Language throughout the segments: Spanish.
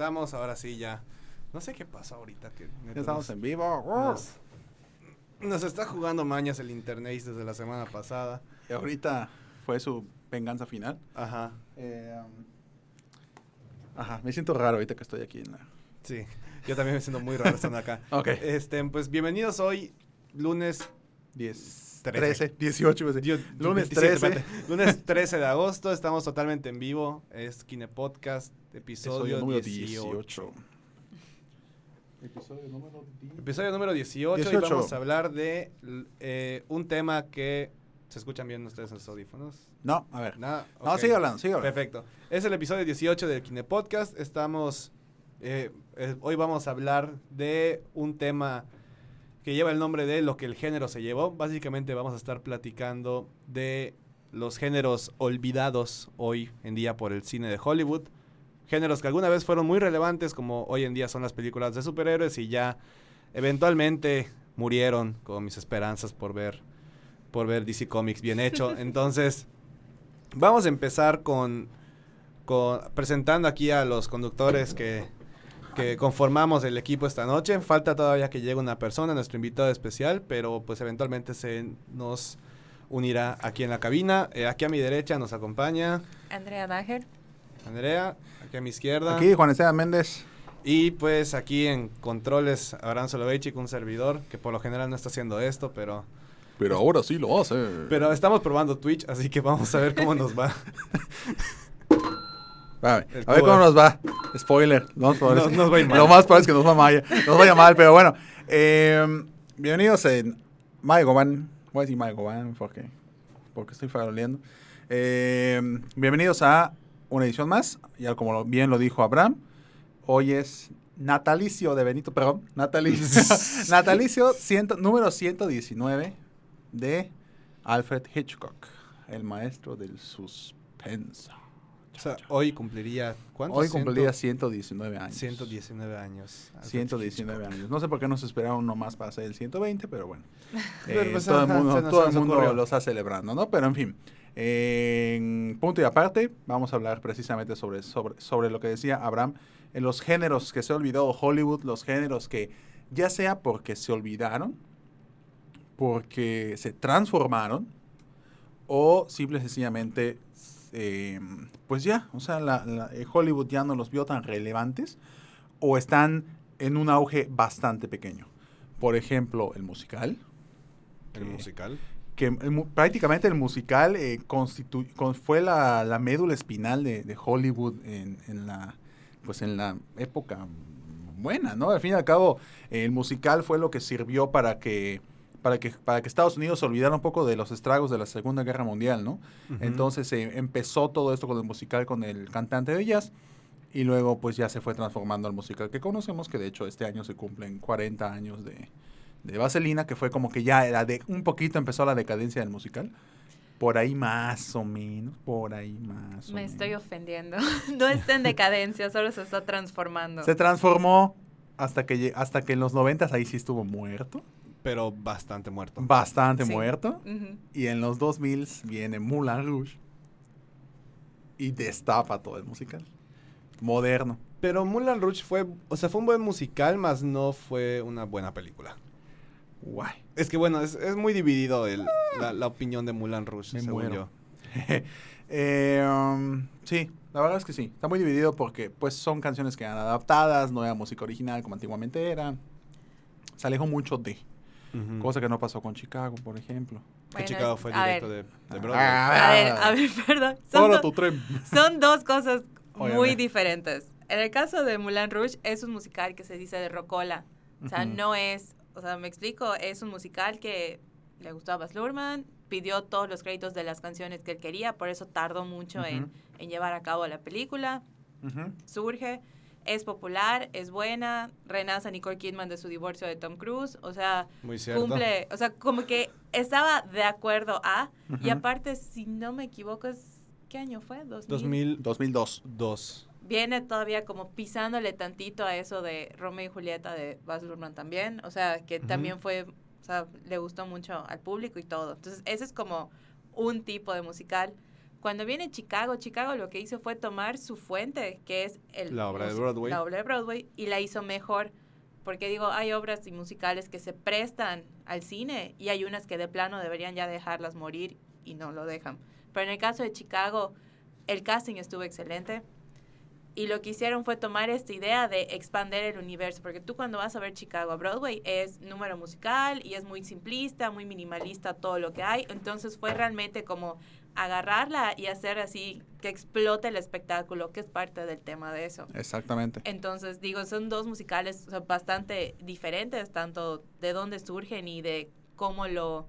Estamos ahora sí ya. No sé qué pasa ahorita. Que Ya estamos nos- en vivo. nos, nos está jugando mañas el internet desde la semana pasada. Y ahorita fue su venganza final. Ajá, ajá, me siento raro ahorita que estoy aquí. En la... sí. Yo también me siento muy raro estando acá. Ok. Este, pues bienvenidos hoy, lunes 10, Trece. 13, 18. iba a decir. Yo- Lunes 27, 13. espérate. Lunes 13 de agosto, estamos totalmente en vivo. Es Kine Podcast, episodio, Episodio número 18. 18. Episodio número 10. Episodio número 18, y 18. vamos a hablar de eh, un tema que... ¿Se escuchan bien ustedes en sus audífonos? No, a ver. Nada. No, sigue hablando, sigue hablando. Perfecto. Es el episodio 18 del Kine Podcast. Estamos. eh, eh, hoy vamos a hablar de un tema que lleva el nombre de lo que el género se llevó. Básicamente vamos a estar platicando de los géneros olvidados hoy en día por el cine de Hollywood. Géneros que alguna vez fueron muy relevantes, como hoy en día son las películas de superhéroes, y ya eventualmente murieron con mis esperanzas por ver, por ver DC Comics bien hecho. Entonces, vamos a empezar con, con presentando aquí a los conductores que, que conformamos el equipo esta noche. Falta todavía que llegue una persona, nuestro invitado especial, pero pues eventualmente se nos unirá aquí en la cabina. Eh, aquí a mi derecha nos acompaña Andrea Dager. Andrea, aquí a mi izquierda. Aquí Juan Esteban Méndez. Y pues aquí en controles, Abraham Soloveitchik, un servidor, que por lo general no está haciendo esto, pero, Pero ahora sí lo hace. pero estamos probando Twitch, así que vamos a ver cómo nos va. A ver, a cómo nos va. Spoiler. No, No- nos va a ir mal. Lo más probable es que nos, va mal, nos vaya mal, pero bueno. Eh, bienvenidos en Maegoban. Voy a decir Maegoban porque, porque estoy faroleando. Eh, bienvenidos a una edición más. Ya como bien lo dijo Abraham, hoy es natalicio de Benito, perdón, natalicio, natalicio ciento- número 119 de Alfred Hitchcock, el maestro del suspenso. O sea, hoy cumpliría, ¿cuántos? Hoy cumpliría Ciento- 119 años. 119 años. Alfred 119 Hitchcock. años. No sé por qué nos esperaron uno más para hacer el 120, pero bueno. Pero, Eh, pues, todo el mundo, todo el mundo ocurrió. lo está celebrando, ¿no? Pero en fin, en punto y aparte, vamos a hablar precisamente sobre, sobre, sobre lo que decía Abraham, en los géneros que se ha olvidado Hollywood, los géneros que ya sea porque se olvidaron, porque se transformaron, o simple y sencillamente, eh, pues ya, o sea, la- la- eh, Hollywood ya no los vio tan relevantes, o están en un auge bastante pequeño. Por ejemplo, el musical. El que- musical. Que el prácticamente el musical eh, constitu- con- fue la, la médula espinal de, de Hollywood en, en la pues en la época buena, ¿no? Al fin y al cabo, eh, el musical fue lo que sirvió para que para que para que Estados Unidos se olvidara un poco de los estragos de la Segunda Guerra Mundial, ¿no? Entonces eh, empezó todo esto con el musical con el cantante de jazz y luego pues ya se fue transformando al musical que conocemos, que de hecho este año se cumplen 40 años de, de Vaselina, que fue como que ya era de un poquito empezó la decadencia del musical. Por ahí más o menos, por ahí más o Me menos. estoy ofendiendo. No está en decadencia, solo se está transformando. Se transformó hasta que hasta que en los 90 ahí sí estuvo muerto, Pero bastante muerto. bastante Sí. muerto. Y en los 2000 viene Moulin Rouge y destapa todo el musical. Moderno. Pero Moulin Rouge fue, o sea, fue un buen musical, más no fue una buena película. Guay. Es que bueno, es, es muy dividido el- la, la opinión de Moulin Rouge, Me según muero. yo. Eh, um, sí, la verdad es que sí. Está muy dividido porque pues son canciones que eran adaptadas, no era música original como antiguamente era. Se alejó mucho de. Cosa que no pasó con Chicago, por ejemplo. Que Bueno, Chicago es- fue directo ver, de, de Broadway. A ver, a ver, perdón. Son, do- tu tren. son dos cosas Oye, muy diferentes. En el caso de Moulin Rouge, es un musical que se dice de rocola. O sea, no es, o sea, me explico, es un musical que le gustó a Baz Luhrmann, pidió todos los créditos de las canciones que él quería, por eso tardó mucho en, llevar a cabo la película. Surge, es popular, es buena, renace Nicole Kidman de su divorcio de Tom Cruise, o sea, Muy cumple, o sea, como que estaba de acuerdo a, y aparte, si no me equivoco, es, ¿qué año fue? 2000. 2002. 2002. Viene todavía como pisándole tantito a eso de Romeo y Julieta de Baz Luhrmann también, o sea, que también fue, o sea, le gustó mucho al público y todo. Entonces, ese es como un tipo de musical. Cuando viene Chicago, Chicago lo que hizo fue tomar su fuente, que es el, La obra de Broadway. La obra de Broadway, y la hizo mejor. Porque digo, hay obras y musicales que se prestan al cine y hay unas que de plano deberían ya dejarlas morir y no lo dejan. Pero en el caso de Chicago, el casting estuvo excelente. Y lo que hicieron fue tomar esta idea de expander el universo, porque tú cuando vas a ver Chicago a Broadway es número musical y es muy simplista, muy minimalista todo lo que hay. Entonces fue realmente como agarrarla y hacer así que explote el espectáculo, que es parte del tema de eso. Exactamente. Entonces, digo, son dos musicales bastante diferentes, tanto de dónde surgen y de cómo lo,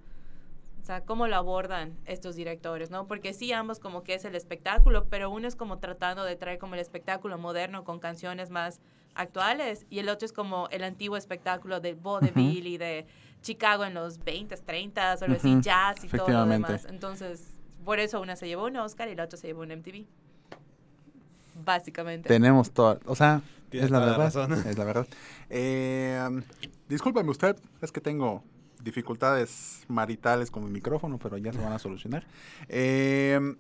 sea, cómo lo abordan estos directores, ¿no? Porque sí, ambos como que es el espectáculo, pero uno es como tratando de traer como el espectáculo moderno con canciones más actuales y el otro es como el antiguo espectáculo de vaudeville y de Chicago en los 20s, 30s, o algo así, jazz y todo lo demás. Entonces, por eso una se llevó un Oscar y la otra se llevó un MTV. Básicamente. Tenemos todo, o sea, es la verdad. razón. Es la verdad. Eh, um, discúlpeme usted, es que tengo dificultades maritales con mi micrófono, pero ya se van a solucionar. Eh,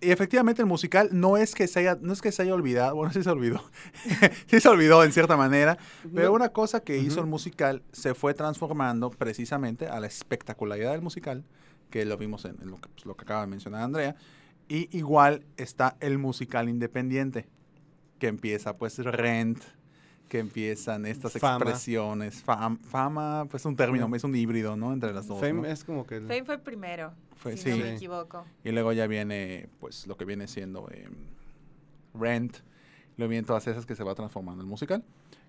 y efectivamente el musical no es que se haya, no es que se haya olvidado, bueno, sí se olvidó, sí se olvidó en cierta manera, pero una cosa que hizo el musical se fue transformando precisamente a la espectacularidad del musical, que lo vimos en, en lo, que, pues, lo que acaba de mencionar Andrea, y igual está el musical independiente, que empieza pues Rent, que empiezan estas Fama. expresiones, fam- fama, pues un término, es un híbrido, ¿no? Entre las dos. Fame ¿no? es como que... el- Fame fue primero, Fue- si no me equivoco. Y luego ya viene, pues, lo que viene siendo eh, Rent. Luego vienen todas esas que se va transformando en musical.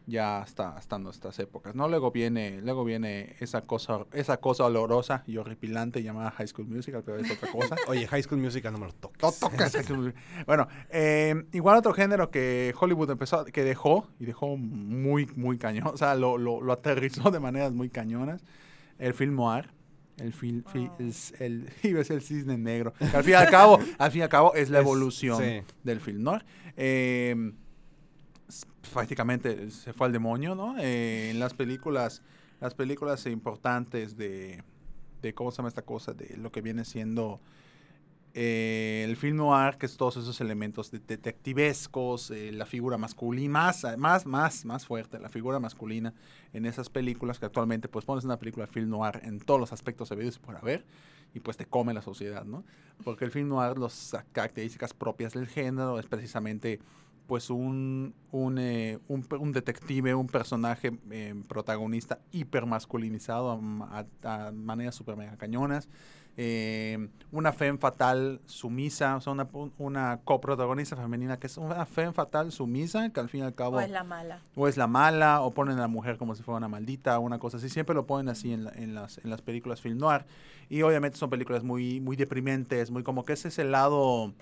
Ya hasta, hasta nuestras épocas, ¿no? Luego viene, luego viene esa cosa, esa cosa olorosa y horripilante llamada High School Musical, pero es otra cosa. Oye, High School Musical no me lo toques. No Musical. Bueno, eh, igual otro género que Hollywood empezó, que dejó, y dejó muy, muy cañón, o sea, lo, lo, lo aterrizó de maneras muy cañonas, el film noir. El film, fi- Oh. es el, ser el cisne negro. que al fin y al cabo, al fin y al cabo es la Es- evolución sí. del film noir. Eh, prácticamente se fue al demonio, ¿no? Eh, en las películas, las películas importantes de, de cómo se llama esta cosa, de lo que viene siendo eh, el film noir, que es todos esos elementos de- detectivescos, eh, la figura masculina, más, más, más, más fuerte, la figura masculina en esas películas que actualmente pues pones una película de film noir en todos los aspectos habidos y por haber y pues te come la sociedad, ¿no? Porque el film noir, las características propias del género es precisamente pues un, un, eh, un, un detective, un personaje eh, protagonista hipermasculinizado a, ma- a- a maneras super mega cañonas, eh, una femme fatal sumisa, o sea, una, un- una coprotagonista femenina que es una femme fatal sumisa, que al fin y al cabo O es la mala. o es la mala, o ponen a la mujer como si fuera una maldita, una cosa así. Siempre lo ponen así en, la- en las, en las películas film noir. Y obviamente son películas muy, muy deprimentes, muy como que ese es el lado,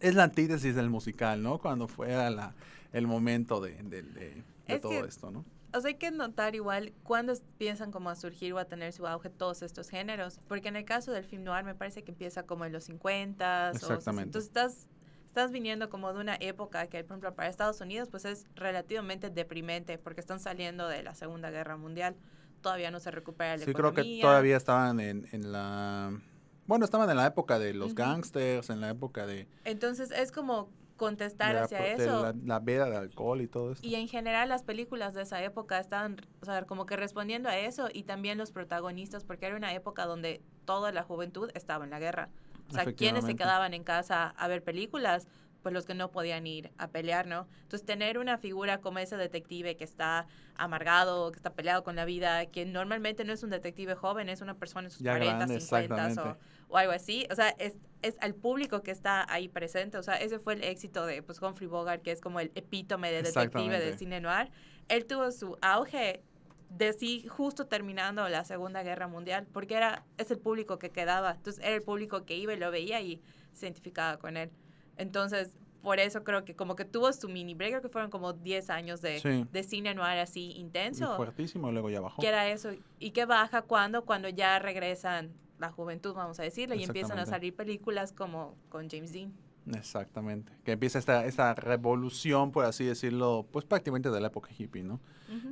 es la antítesis del musical, ¿no? Cuando fuera la, el momento de, de- de- de Es todo que- esto, ¿no? O sea, hay que notar igual cuándo piensan como a surgir o a tener su auge todos estos géneros. Porque en el caso del film noir me parece que empieza como en los 50 Exactamente. Entonces estás, estás viniendo como de una época que, por ejemplo, para Estados Unidos pues es relativamente deprimente porque están saliendo de la Segunda Guerra Mundial. Todavía no se recupera la Sí, creo que todavía estaban en, en la... Bueno, estaban en la época de los Ujú. gangsters, en la época de, Entonces es como contestar la, hacia eso. la, la veda de alcohol y todo esto. Y en general las películas de esa época estaban, o sea, como que respondiendo a eso y también los protagonistas, porque era una época donde toda la juventud estaba en la guerra. O sea, quienes se quedaban en casa a ver películas, pues los que no podían ir a pelear, ¿no? Entonces tener una figura como ese detective que está amargado, que está peleado con la vida, que normalmente no es un detective joven, es una persona en sus Ya 40, grande, 50 o, o algo así. O sea, es, es al público que está ahí presente. O sea, ese fue el éxito de pues, Humphrey Bogart, que es como el epítome de detective Exactamente. cine noir. Él tuvo su auge de sí justo terminando la Segunda Guerra Mundial, porque era es el público que quedaba. Entonces, era el público que iba y lo veía y se identificaba con él. Entonces, por eso creo que como que tuvo su mini break, creo que fueron como 10 años de, Sí. de cine noir así Y intenso. fuertísimo, y luego ya bajó. que era eso. ¿Y qué baja cuando? Cuando ya regresan la juventud, vamos a decirle, y empiezan a salir películas como con James Dean. Exactamente. Que empieza esta, esta revolución, por así decirlo, pues prácticamente de la época hippie, ¿no?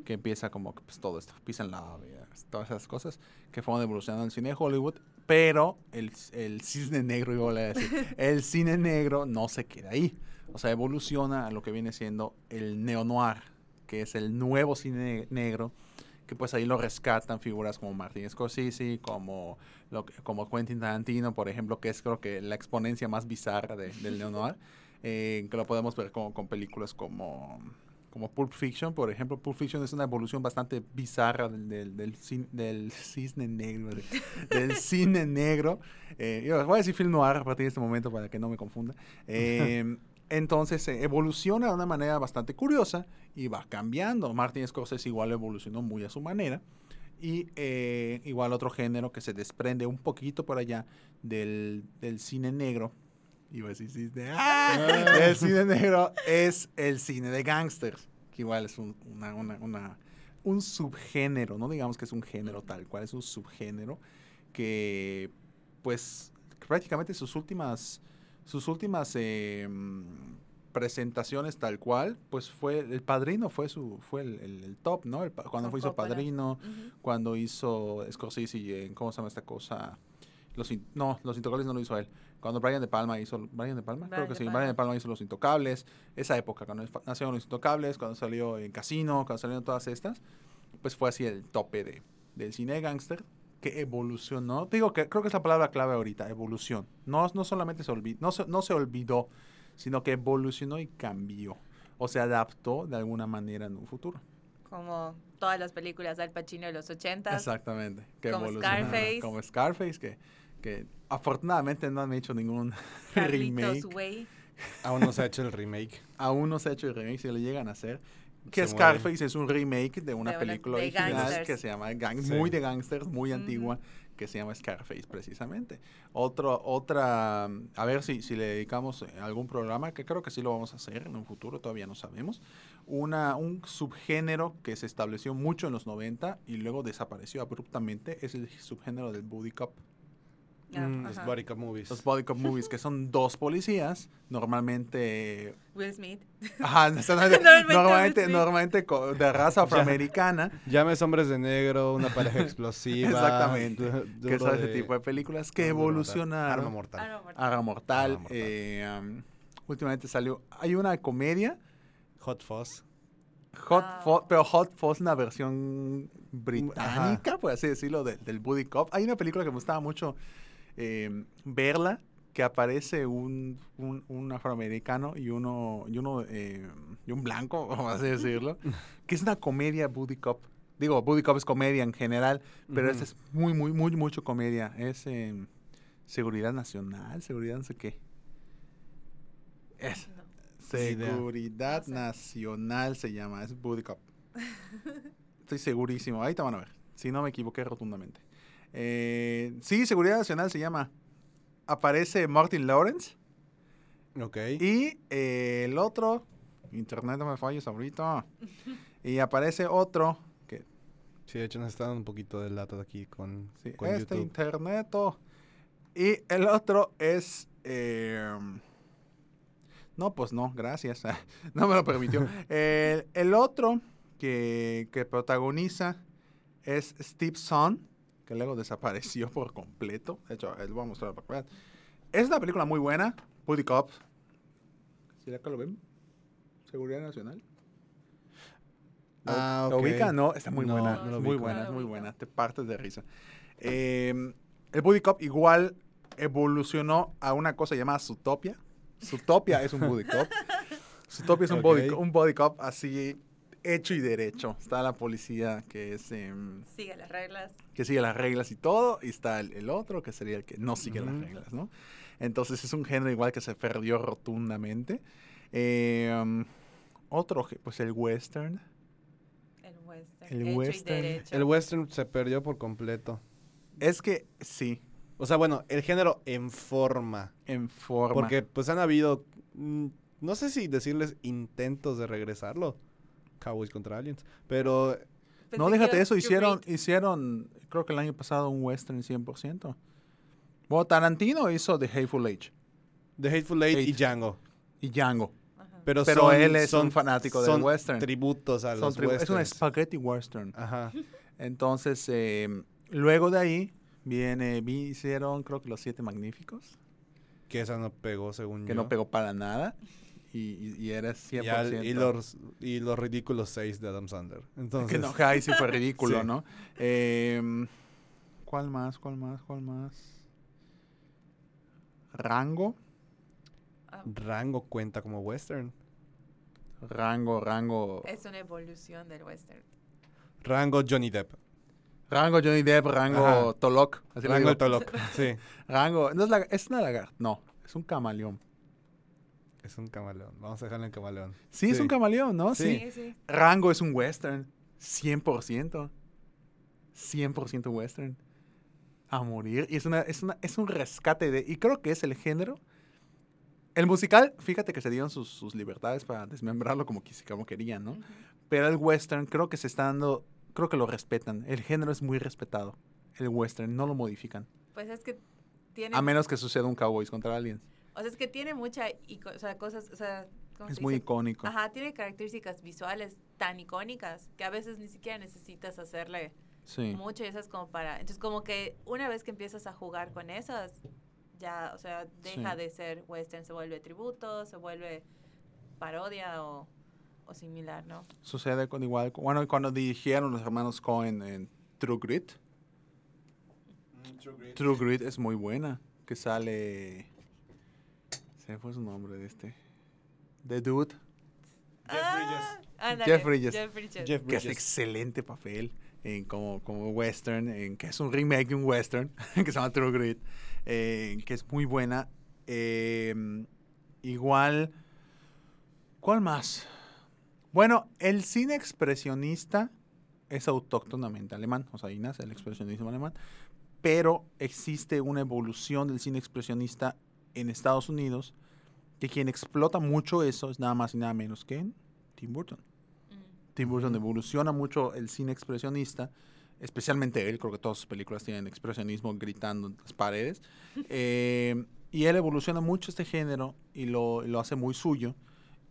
Que empieza como que, pues, todo esto, and Love, y, eh, todas esas cosas que fueron evolucionando en el cine de Hollywood. Pero el, el cisne negro, iba a decir, el cine negro no se queda ahí. O sea, evoluciona a lo que viene siendo el neo-noir, que es el nuevo cine negro, que pues ahí lo rescatan figuras como Martin Scorsese, como, lo, como Quentin Tarantino, por ejemplo, que es creo que la exponencia más bizarra de- del neo-noir, eh, que lo podemos ver con, con películas como, como Pulp Fiction, por ejemplo. Pulp Fiction es una evolución bastante bizarra del, del, del, cin- del cisne negro, de- del cine negro. Eh, yo voy a decir film noir a partir de este momento para que no me confunda. Eh, entonces eh, evoluciona de una manera bastante curiosa y va cambiando. Martin Scorsese igual evolucionó muy a su manera. Y eh, igual otro género que se desprende un poquito por allá del, del cine negro. Iba a decir. ¡Ah! El cine negro es el cine de gangsters. Que igual es un, una, una- una- un subgénero. No digamos que es un género tal cual, es un subgénero que pues prácticamente sus últimas sus últimas eh, mm, presentaciones tal cual pues fue el padrino fue su fue el, el- el top no El cuando fue hizo padrino cuando hizo Scorsese en cómo se llama esta cosa los In- no los intocables no lo hizo él cuando Brian de Palma hizo Brian de Palma creo Brian que De sí Palma. Brian de Palma hizo los intocables esa época cuando nacieron los intocables cuando salió en Casino cuando salieron todas estas pues fue así el tope de del cine de gángster que evolucionó. Te digo que creo que es la palabra clave ahorita, evolución. No, no solamente se olvidó, no se, no se olvidó, sino que evolucionó y cambió. O se adaptó de alguna manera en un futuro. Como todas las películas de Al Pacino de los 80 Exactamente. Que Como. Scarface. Como Scarface, que, que afortunadamente no han hecho ningún Carlitos remake. Way. Aún no se ha hecho el remake. Aún no se ha hecho el remake, si lo llegan a hacer. Que Se Scarface es un remake de una De una- película de original gangsters. que se llama Gang- Sí. muy de gangsters, muy antigua, que se llama Scarface precisamente. Otro, otra, a ver si, si le dedicamos eh, algún programa, que creo que sí lo vamos a hacer en un futuro, todavía no sabemos. Una, un subgénero que se estableció mucho en los 90 y luego desapareció abruptamente es el subgénero del buddy cop. Mm, los body cop movies. Los buddy cop movies, que son dos policías, normalmente Will Smith. Ajá, normalmente, Normalmente de raza afroamericana, Llames hombres de negro, una pareja explosiva. Exactamente, du- que son ese tipo de películas que evolucionaron. Arma mortal. Arma Mortal. Arma Mortal. eh, um, últimamente salió. Hay una comedia, Hot Fuzz. Hot Ah. Fuzz, pero Hot Fuzz, una versión británica, por así decirlo, de- del Buddy Cop. Hay una película que me gustaba mucho eh, verla, que aparece un, un, un afroamericano y uno, y uno eh, y un blanco, vamos así decirlo, que es una comedia Buddy Cop. Digo, Buddy Cop es comedia en general, pero esta es muy, muy, muy, mucho comedia. Es eh, seguridad nacional, seguridad no sé qué. Es No. Seguridad No sé. Nacional se llama, es Buddy Cop. Estoy segurísimo, ahí te van a ver, si no me equivoqué rotundamente. Eh, sí, Seguridad Nacional se llama. Aparece Martin Lawrence Ok. y eh, el otro, internet no me falles ahorita, y aparece otro, que Sí, de hecho nos está dando un poquito de lata aquí con, sí, con este YouTube. interneto, y el otro es... eh, no, pues no, gracias. no me lo permitió. el, el otro que, que protagoniza es Steve Son, que luego desapareció por completo. De hecho, les voy a mostrar para que vean. Es una película muy buena, Buddy Cop. ¿Sí acá lo ven? Seguridad Nacional. ¿Lo- Ah, ¿Lo ubica? No, está muy No, buena. no lo muy ubico. buena, es muy buena. Te partes de risa. Eh, el Buddy Cop igual evolucionó a una cosa llamada Zootopia. Zootopia es un Buddy Cop. Zootopia es un, body, un Buddy Cop así hecho y derecho. Está la policía que es... em, Sigue las reglas. que sigue las reglas y todo, y está el, el otro que sería el que no sigue las reglas, ¿no? Entonces es un género igual que se perdió rotundamente. Eh, um, otro, pues el western. El western. El hecho western. Y derecho. El western se perdió por completo. Es que sí, O sea, bueno, el género en forma. en forma. Porque pues han habido mm, no sé si decirles intentos de regresarlo. Cowboys contra Aliens. Pero Pensé no, que déjate eso, hicieron, hicieron, creo que el año pasado un western 100%. Bueno, Tarantino hizo The Hateful Eight The Hateful Eight y. Django. y Django. Ajá. Pero, Pero son- él es son- un fanático del son western. tributos a Son los tribu- es un westerns. spaghetti western. Ajá. Entonces, eh, luego de ahí, viene, vi- hicieron creo que Los Siete Magníficos, Que esa no pegó, según que yo. no pegó para nada. Y, era 100%. Y, al- y los, y los ridículos seis de Adam Sandler. Entonces, Que no, que ahí sí fue ridículo, Sí. ¿no? Em, ¿Cuál más? ¿Cuál más? ¿Cuál más? Rango. Rango cuenta como western. Rango, rango. es una evolución del western. Rango Johnny Depp. Rango Johnny Depp, rango Ajá. Tolok. así Rango Tolok. Sí. Rango. No es, la, es una lagarta. No, es un camaleón. Es un camaleón. Vamos a dejarlo en camaleón. Sí, es un camaleón, ¿no? Sí. Sí. Sí, sí. Rango es un western. 100%. 100% western. A morir. Y es, una, es, una, es un rescate de... Y creo que es el género. El musical, fíjate que se dieron sus, sus libertades para desmembrarlo como, quis- como querían, ¿no? Pero el western creo que se está dando... Creo que lo respetan. El género es muy respetado. El western, no lo modifican. Pues es que tiene, A menos que suceda un Cowboys contra Aliens. O sea, es que tiene mucha, o sea, cosas, o sea, ¿cómo Es muy dice? icónico. Ajá, tiene características visuales tan icónicas que a veces ni siquiera necesitas hacerle Sí. mucho y eso es como para, entonces como que una vez que empiezas a jugar con esas, ya, o sea, deja Sí. de ser western, se vuelve tributo, se vuelve parodia o, o similar, ¿no? Sucede con igual... Bueno, cuando dirigieron los hermanos Cohen en True Grit. True Grit es muy buena. Que sale. Me fue su nombre de este. The Dude. Ah, Jeff Bridges. Jeff Bridges. Jeff Que hace Bridges. excelente papel. En como, como western. En que es un remake de un western. que se llama True Grit. eh, que es muy buena. Eh, igual. ¿Cuál más? Bueno, el cine expresionista es autóctonamente alemán. O sea, ahí nace el expresionismo alemán. Pero existe una evolución del cine expresionista en Estados Unidos. Que quien explota mucho eso es nada más y nada menos que Tim Burton. Mm. Tim Burton evoluciona mucho el cine expresionista, especialmente él, creo que todas sus películas tienen expresionismo gritando en las paredes. Eh, y él evoluciona mucho este género y lo, lo hace muy suyo.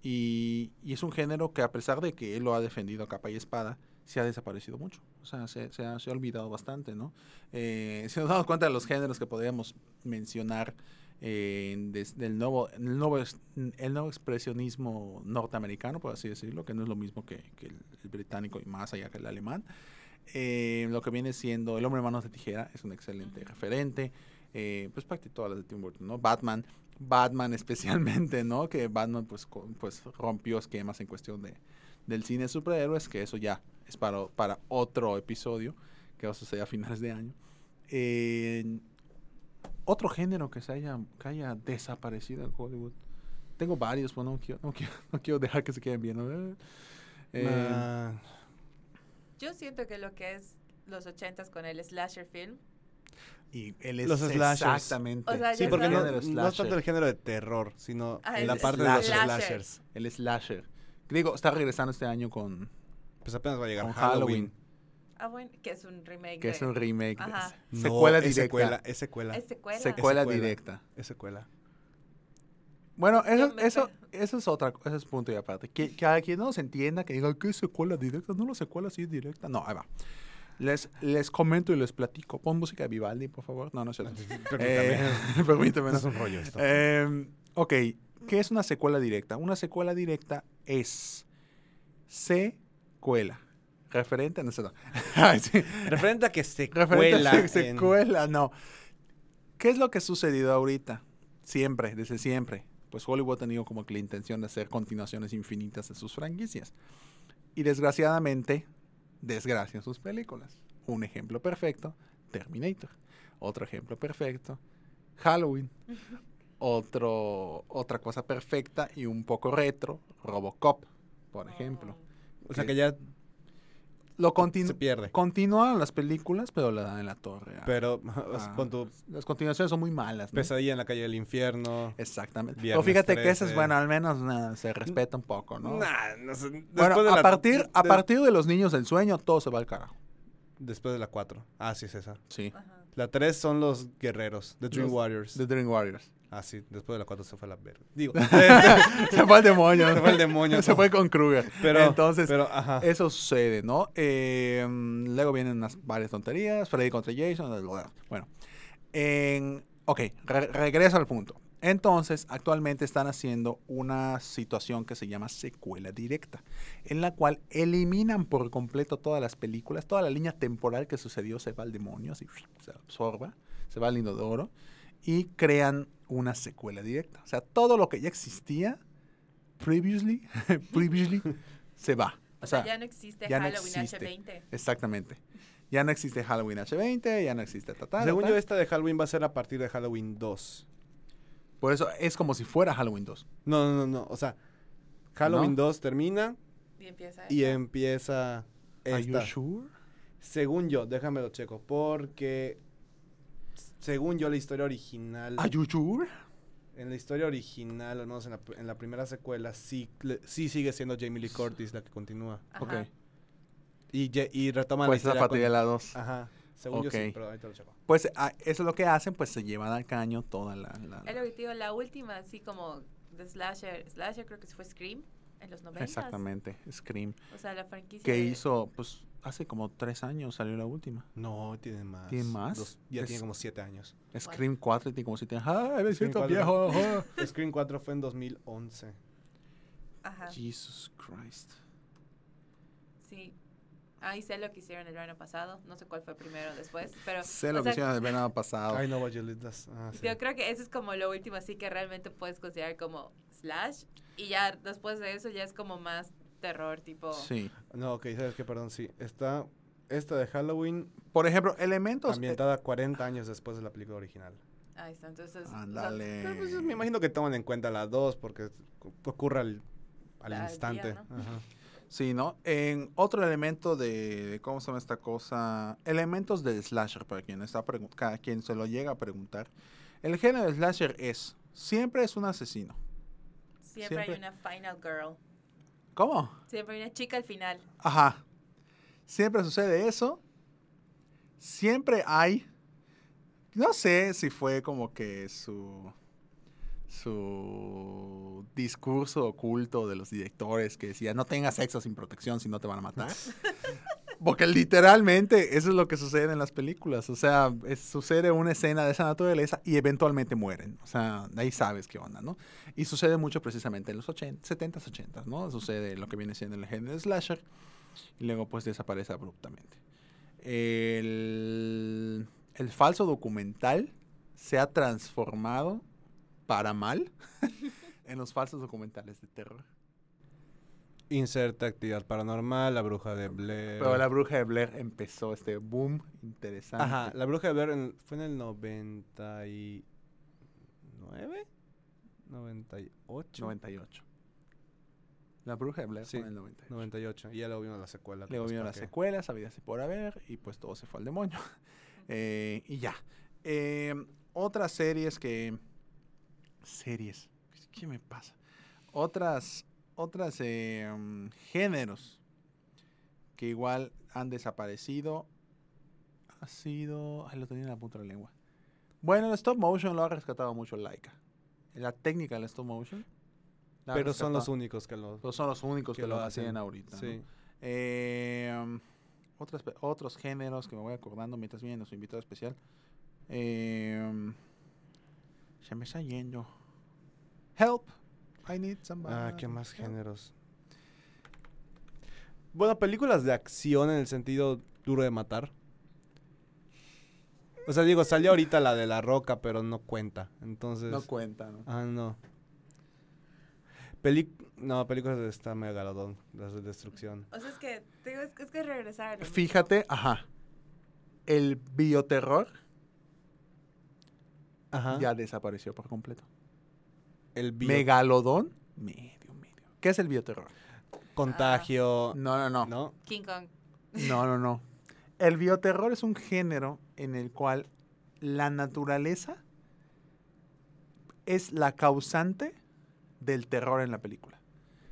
Y, y es un género que a pesar de que él lo ha defendido a capa y espada, se ha desaparecido mucho. O sea, se, se ha, se ha olvidado bastante, ¿no? Eh, si nos damos cuenta de los géneros que podríamos mencionar eh, desde el nuevo, el nuevo, el nuevo expresionismo norteamericano, por así decirlo, que no es lo mismo que, que el, el británico y más allá que el alemán. Eh, lo que viene siendo El hombre de manos de tijera es un excelente referente. Eh, pues prácticamente todas las de Tim Burton, ¿no? Batman, Batman especialmente, ¿no? Que Batman pues, co- pues rompió esquemas en cuestión de, del cine de superhéroes, que eso ya es para, para otro episodio, que va a suceder a finales de año. Eh, otro género que se haya, que haya desaparecido en Hollywood. Tengo varios, pero no quiero, no quiero, no quiero dejar que se queden viendo. Eh, eh, Ah, Yo siento que lo que es los ochentas con el slasher film, y él es Los slashers. exactamente. O sea, sí, porque no, no es tanto slasher. el género de terror, sino Ah, en el la parte de los slasher. slashers. El slasher. Digo, está regresando este año con, Pues apenas va a llegar con Halloween. Halloween, ah bueno, que es un remake que es un remake. Ajá. es No, Secuela es directa. secuela, es secuela. es secuela. Secuela secuela. directa. Es secuela. Bueno, eso, eso, eso es otra, eso es punto y aparte. Que, que a quien no se entienda, que diga, ¿qué es secuela directa? No, la secuela sí es directa. No, ahí va. Les, les comento y les platico. Pon música de Vivaldi, por favor. No, no sé. Permítame. permíteme. Esto no. es un rollo esto. Eh, ok, ¿qué es una secuela directa? Una secuela directa es secuela. Referente, no sé. No. Ay, sí. Referente a que se Referente cuela. a en- se- secuela, no. ¿Qué es lo que ha sucedido ahorita? Siempre, desde siempre. Pues Hollywood ha tenido como que la intención de hacer continuaciones infinitas de sus franquicias. Y desgraciadamente, desgracian sus películas. Un ejemplo perfecto, Terminator. Otro ejemplo perfecto, Halloween. Otro, otra cosa perfecta y un poco retro, Robocop, por ejemplo. Oh. O sea que ya Lo se pierde. continúan las películas, pero la dan en la torre. ah. Pero Ah, con tu Las continuaciones son muy malas. ¿no? pesadilla en la calle del infierno. Exactamente. Pero fíjate que ese es 13. bueno, al menos nah, se respeta un poco, ¿no? Nah, no sé, después bueno, de a la- partir, a de- partir de los niños del sueño, todo se va al carajo. Después de la 4. Ah, sí, es esa. Sí. Ajá. La 3 son los guerreros, The Dream Los- Warriors. The Dream Warriors. Ah, sí, después de la 4 se fue a la verga. Digo, se fue el demonio. se fue el demonio. se fue con Kruger. Pero, Entonces, pero, ajá. eso sucede, ¿no? Eh, luego vienen unas varias tonterías. Freddy contra Jason. Bueno. En, ok, re- regreso al punto. Entonces, actualmente están haciendo una situación que se llama secuela directa, en la cual eliminan por completo todas las películas, toda la línea temporal que sucedió se va al demonio, así se absorba, se va al inodoro, y crean una secuela directa. O sea, todo lo que ya existía previously, previously se va. O sea, ya no existe ya no Halloween existe. H20. Exactamente. Ya no existe Halloween H20, ya no existe. Según yo, esta de Halloween va a ser a partir de Halloween 2. Por eso es como si fuera Halloween 2. No, no, no, no. O sea, Halloween ¿No? 2 termina Y empieza y esta. empieza Are you esta. sure? Según yo, déjame lo checo. Porque según yo, la historia original. Are you sure? En la historia original, al menos en la, en la primera secuela, sí, cle- sí sigue siendo Jamie Lee Curtis la que continúa. Ajá. Ok. Y, y retoma Pues es la a historia. partir de con- la 2. Ajá. Según yo Ok. sí, pero ahorita lo checo. Pues ah, eso es lo que hacen, pues se llevan al caño toda la... la- que te digo, la última, así como de Slasher. Slasher creo que fue Scream en los 90. Exactamente, Scream. O sea, la franquicia. Que de- hizo, pues hace como tres años salió la última. No, tiene más. ¿Tiene más? Dos- ya Es- tiene como siete años. Scream 4 y como si te... ¡Ay, me Scream siento 4. viejo! ajá". Screen 4 fue en 2011. Ajá. Jesus Christ. Sí. Ahí sé lo que hicieron el verano pasado. No sé cuál fue primero o después. Pero. Sé lo que sea, hicieron el verano pasado. I know what you did. ah, sí. Yo creo que eso es como lo último, así que realmente puedes considerar como slash. Y ya después de eso ya es como más terror, tipo. Sí. No, ok, sabes que, perdón, sí. Está esta de Halloween Por ejemplo, elementos... eh, ambientada 40 años después de la película original. Ahí está, entonces. o sea, Ándale. Pero, pues, me imagino que toman en cuenta la 2 porque cu- ocurre al, al Al día, instante. ¿no? Ajá. Sí, ¿no? En otro elemento de, ¿cómo se llama esta cosa? Elementos del slasher, para quien está cada quien se lo llega a preguntar. El género de slasher es, siempre es un asesino. siempre, hay siempre- una final girl. ¿Cómo? Siempre hay una chica al final. Ajá. Siempre sucede eso. Siempre hay, no sé si fue como que su, su discurso oculto de los directores que decía, no tengas sexo sin protección si no te van a matar. Porque literalmente eso es lo que sucede en las películas. O sea, sucede una escena de esa naturaleza y eventualmente mueren. O sea, ahí sabes qué onda, ¿no? Y sucede mucho precisamente en los 80, 70s, 80s, ¿no? Sucede lo que viene siendo el género slasher y luego pues desaparece abruptamente. El, el falso documental se ha transformado para mal en los falsos documentales de terror. Inserta actividad paranormal, la bruja de Blair. Pero la bruja de Blair empezó este boom interesante. Ajá, la bruja de Blair en- fue en el 99, 98, 98. La bruja de Blair Sí, fue en el 98. 98. Y ya luego vino la secuela. Luego pues, vino secuelas, había así por haber, y pues todo se fue al demonio. Eh, y ya. Eh, otras series que. Series. ¿Qué me pasa? Otras. Otras eh, mm, géneros que igual han desaparecido. Ha sido. Ay, lo tenía en la punta de la lengua. Bueno, el stop motion lo ha rescatado mucho Laika. La técnica del stop motion. Pero son los únicos que lo, Pero son los únicos que, que lo, lo hacen ahorita. ¿no? Sí. Eh, pe- otros géneros que me voy acordando mientras viene nuestro invitado especial. Eh, um, se me está yendo. Help. I need somebody. Ah, ¿qué más géneros? Bueno, películas de acción en el sentido duro de matar. O sea, digo, salió ahorita la de La Roca, pero no cuenta. Entonces... No cuenta, ¿no? Ah, no. No, películas de esta megalodón, las de destrucción. O sea, es que, te digo, es, que- es que regresar. Fíjate, ajá. El bioterror Ajá. ya desapareció por completo. El bio- Megalodón, medio, medio. ¿Qué es el bioterror? contagio. No, no, no. ¿No? King Kong. No, no, no. El bioterror es un género en el cual la naturaleza es la causante del terror en la película.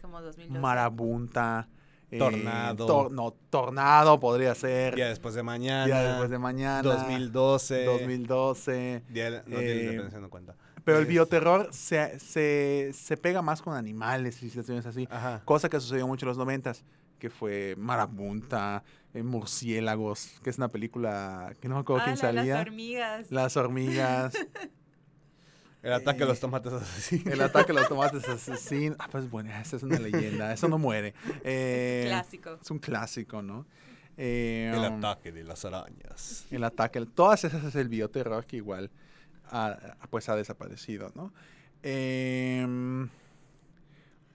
Como 2012. Marabunta. eh, Tornado. tor- no, tornado podría ser. Día después de mañana. Día después de mañana. 2012. 2012. Día de- no eh, tiene independencia, no cuenta. Pero el bioterror se, se, se pega más con animales y situaciones así. Ajá. Cosa que sucedió mucho en los noventas, que fue Marabunta, eh, Murciélagos, que es una película que no me acuerdo Ah, quién la salía. Las hormigas. Las hormigas, El ataque a eh, los tomates asesinos. el ataque a los tomates asesinos. Ah, pues bueno, esa es una leyenda, eso no muere. Eh, Clásico. es un clásico, ¿no? Eh, El um, ataque de las arañas. el ataque, todas esas es el bioterror que igual ha, pues ha desaparecido, ¿no? Em,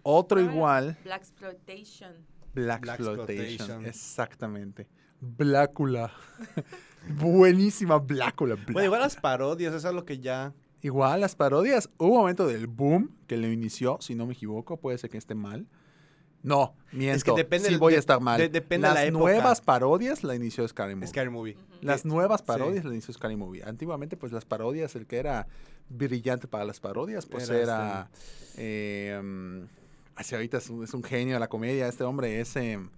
otro igual, Black Exploitation. Black, Exploitation. exactamente. Blácula. Buenísima Blácula. Bueno, igual las parodias, eso es lo que ya. Igual las parodias, hubo un momento del boom que lo inició, si no me equivoco, puede ser que esté mal. No, miento, depende sí voy de- a estar mal. de- depende de las la época. nuevas parodias la inició Scary Movie. Scary Movie. Las nuevas sí. parodias la inició Scary Movie. Antiguamente, pues las parodias, el que era brillante para las parodias, pues Era era... eh, mm, así ahorita es un, es un genio de la comedia. Este hombre es... em,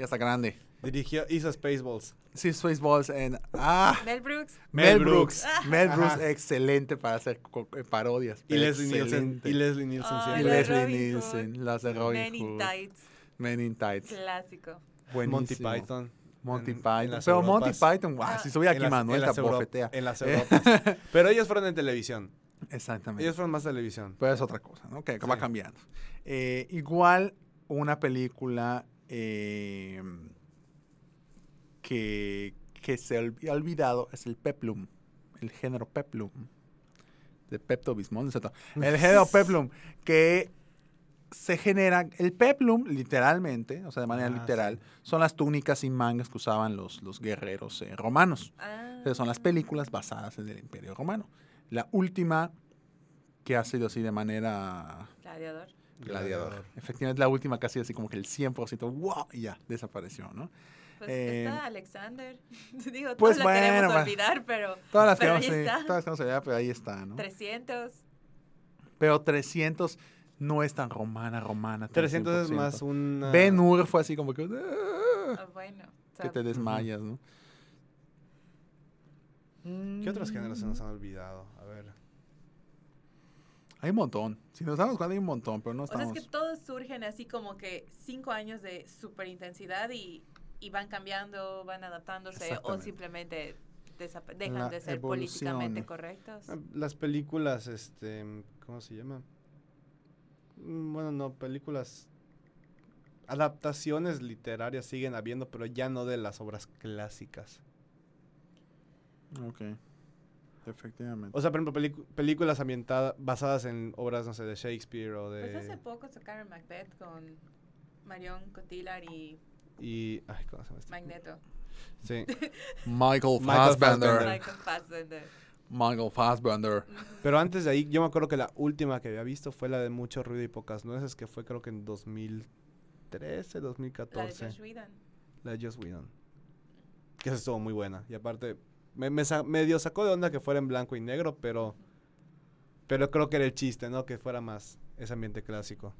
ya está grande. Dirigió, hizo Spaceballs. Sí, Spaceballs en... ¡Ah! Mel Brooks. Mel Mel Brooks. Mel Ajá. Brooks, excelente para hacer co- eh, parodias. Y Leslie Nielsen. Y Leslie Nielsen Y siempre. de Leslie Robin Nielsen, las de Robin Men in Hood. Tights. Men in Tights. Clásico. Monty Buenísimo. Python. Monty en- en Python. las Pero Monty Europas. Python, guau, Ah. si sube aquí las- Manuel, en te Euro- bofetea. En las. Europas. Pero ellos fueron en televisión. Exactamente. Ellos fueron más televisión. Pero es otra cosa, ¿no? Que va Sí. cambiando. Eh, igual una película eh, que, que se ha olvidado es el peplum, el género peplum, de Pepto Bismol. El género peplum, que se genera, el peplum literalmente, o sea, de manera Ah, literal, sí. son las túnicas sin mangas que usaban los, los guerreros eh, romanos. Ah. Entonces son las películas basadas en el Imperio Romano. La última que ha sido así de manera Gladiador. Gladiador. Efectivamente, la última casi así como que el 100%, wow, y ya, desapareció, ¿no? Pues Eh, está Alexander. Digo, pues todos la bueno, queremos va. olvidar, pero Todas las que Pero vamos ahí a- está. todas las que vamos a ver, pero ahí está, ¿no? 300. Pero 300 no es tan romana, romana. tan 300 es 100%. más una. Ben Hur fue así como que... "Ah", Ah, bueno. que te desmayas, ¿no? ¿Qué otros géneros se nos han olvidado? A ver. Hay un montón. Si nos damos cuenta hay un montón, pero no O sea, estamos... es que todos surgen así como que cinco años de super intensidad y, y van cambiando, van adaptándose o simplemente dejan La de ser evolución. políticamente correctos. Ah, Las películas, este. ¿Cómo se llama? Mm, Bueno, no, películas. Adaptaciones literarias siguen habiendo, pero ya no de las obras clásicas. Ok. Efectivamente. O sea, por ejemplo, películas ambientadas, basadas en obras, no sé, de Shakespeare o de. Pues hace poco sacaron Macbeth con Marion Cotillard y Y. Ay, ¿cómo se llama este? Magneto. Sí. Michael Michael Fassbender. Michael Fassbender. Michael Fassbender. Pero antes de ahí, yo me acuerdo que la última que había visto fue la de Mucho Ruido y Pocas Nueces, que fue creo que en 2013, La de 2014. Josh Whedon. La de Joss Whedon. Que esa estuvo muy buena. Y aparte, me, me sa- medio sacó de onda que fuera en blanco y negro, pero. Pero creo que era el chiste, ¿no? Que fuera más ese ambiente clásico.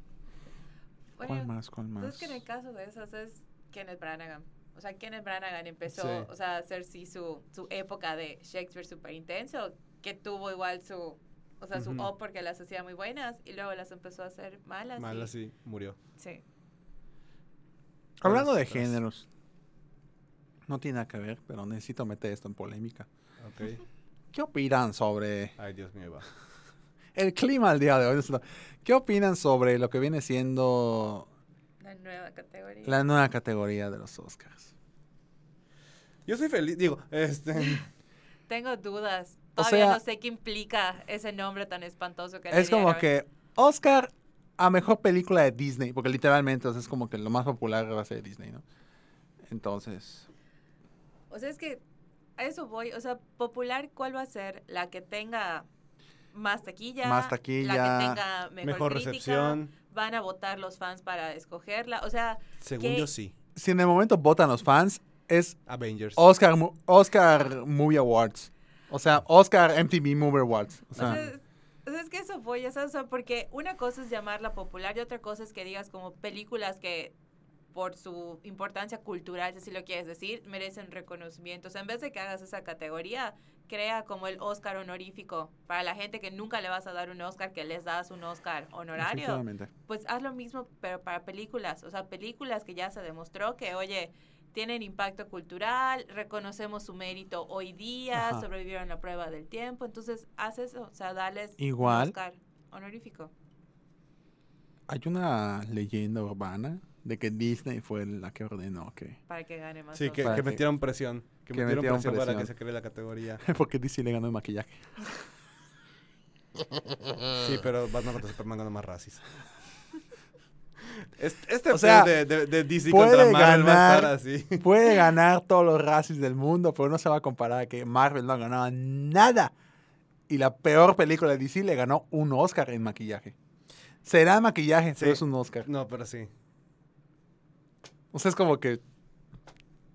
¿Cuál Bueno, más? ¿Cuál más? Pues que en el caso de esos es Kenneth Branagh. O sea, Kenneth Branagh empezó Sí. o sea, a hacer sí su, su época de Shakespeare súper intenso, que tuvo igual su, o sea, su. O porque las hacía muy buenas y luego las empezó a hacer malas. Mal y- así, murió. Sí. Hablando de géneros. No tiene nada que ver, pero necesito meter esto en polémica. Ok. ¿Qué opinan sobre Ay, Dios mío, va. el clima al día de hoy? ¿Qué opinan sobre lo que viene siendo La nueva categoría. la nueva categoría de los Oscars? Yo soy feliz, digo, este. Tengo dudas. O Todavía sea- no sé qué implica ese nombre tan espantoso que Es le como que Oscar a mejor película de Disney, porque literalmente o sea, es como que lo más popular va a ser Disney, ¿no? Entonces, O sea, es que a eso voy. O sea, popular, ¿cuál va a ser? La que tenga más taquilla. Más taquilla, La que tenga mejor, Mejor crítica, recepción. Van a votar los fans para escogerla. O sea, Según yo sí. si en el momento votan los fans, es Avengers. Oscar, Oscar Movie Awards. O sea, Oscar MTV Movie Awards. O sea, o sea, es que eso voy, o sea, porque una cosa es llamarla popular y otra cosa es que digas como películas que por su importancia cultural, si lo quieres decir, merecen reconocimiento. O sea, en vez de que hagas esa categoría, crea como el Oscar honorífico para la gente que nunca le vas a dar un Oscar, que les das un Oscar honorario. Pues haz lo mismo, pero para películas. O sea, películas que ya se demostró que, oye, tienen impacto cultural, reconocemos su mérito hoy día, Ajá. sobrevivieron la prueba del tiempo. Entonces, haz eso. O sea, dales Igual. un Oscar honorífico. Hay una leyenda urbana de que Disney fue la que ordenó que... Para que gane más. Sí, que, Para que que- metieron presión. Que, que metieron, metieron presión, para que se cree la categoría. Porque Disney le ganó el maquillaje. Sí, pero Batman contra Superman ganó más racis. Este, este O sea, pedo de, de, de DC puede contra Marvel va a estar ganar- así. Puede ganar todos los racis del mundo, pero no se va a comparar a que Marvel no ha ganado nada. Y la peor película de DC le ganó un Oscar en maquillaje. Será maquillaje, pero Sí. es un Oscar. No, pero sí. O sea, es como que.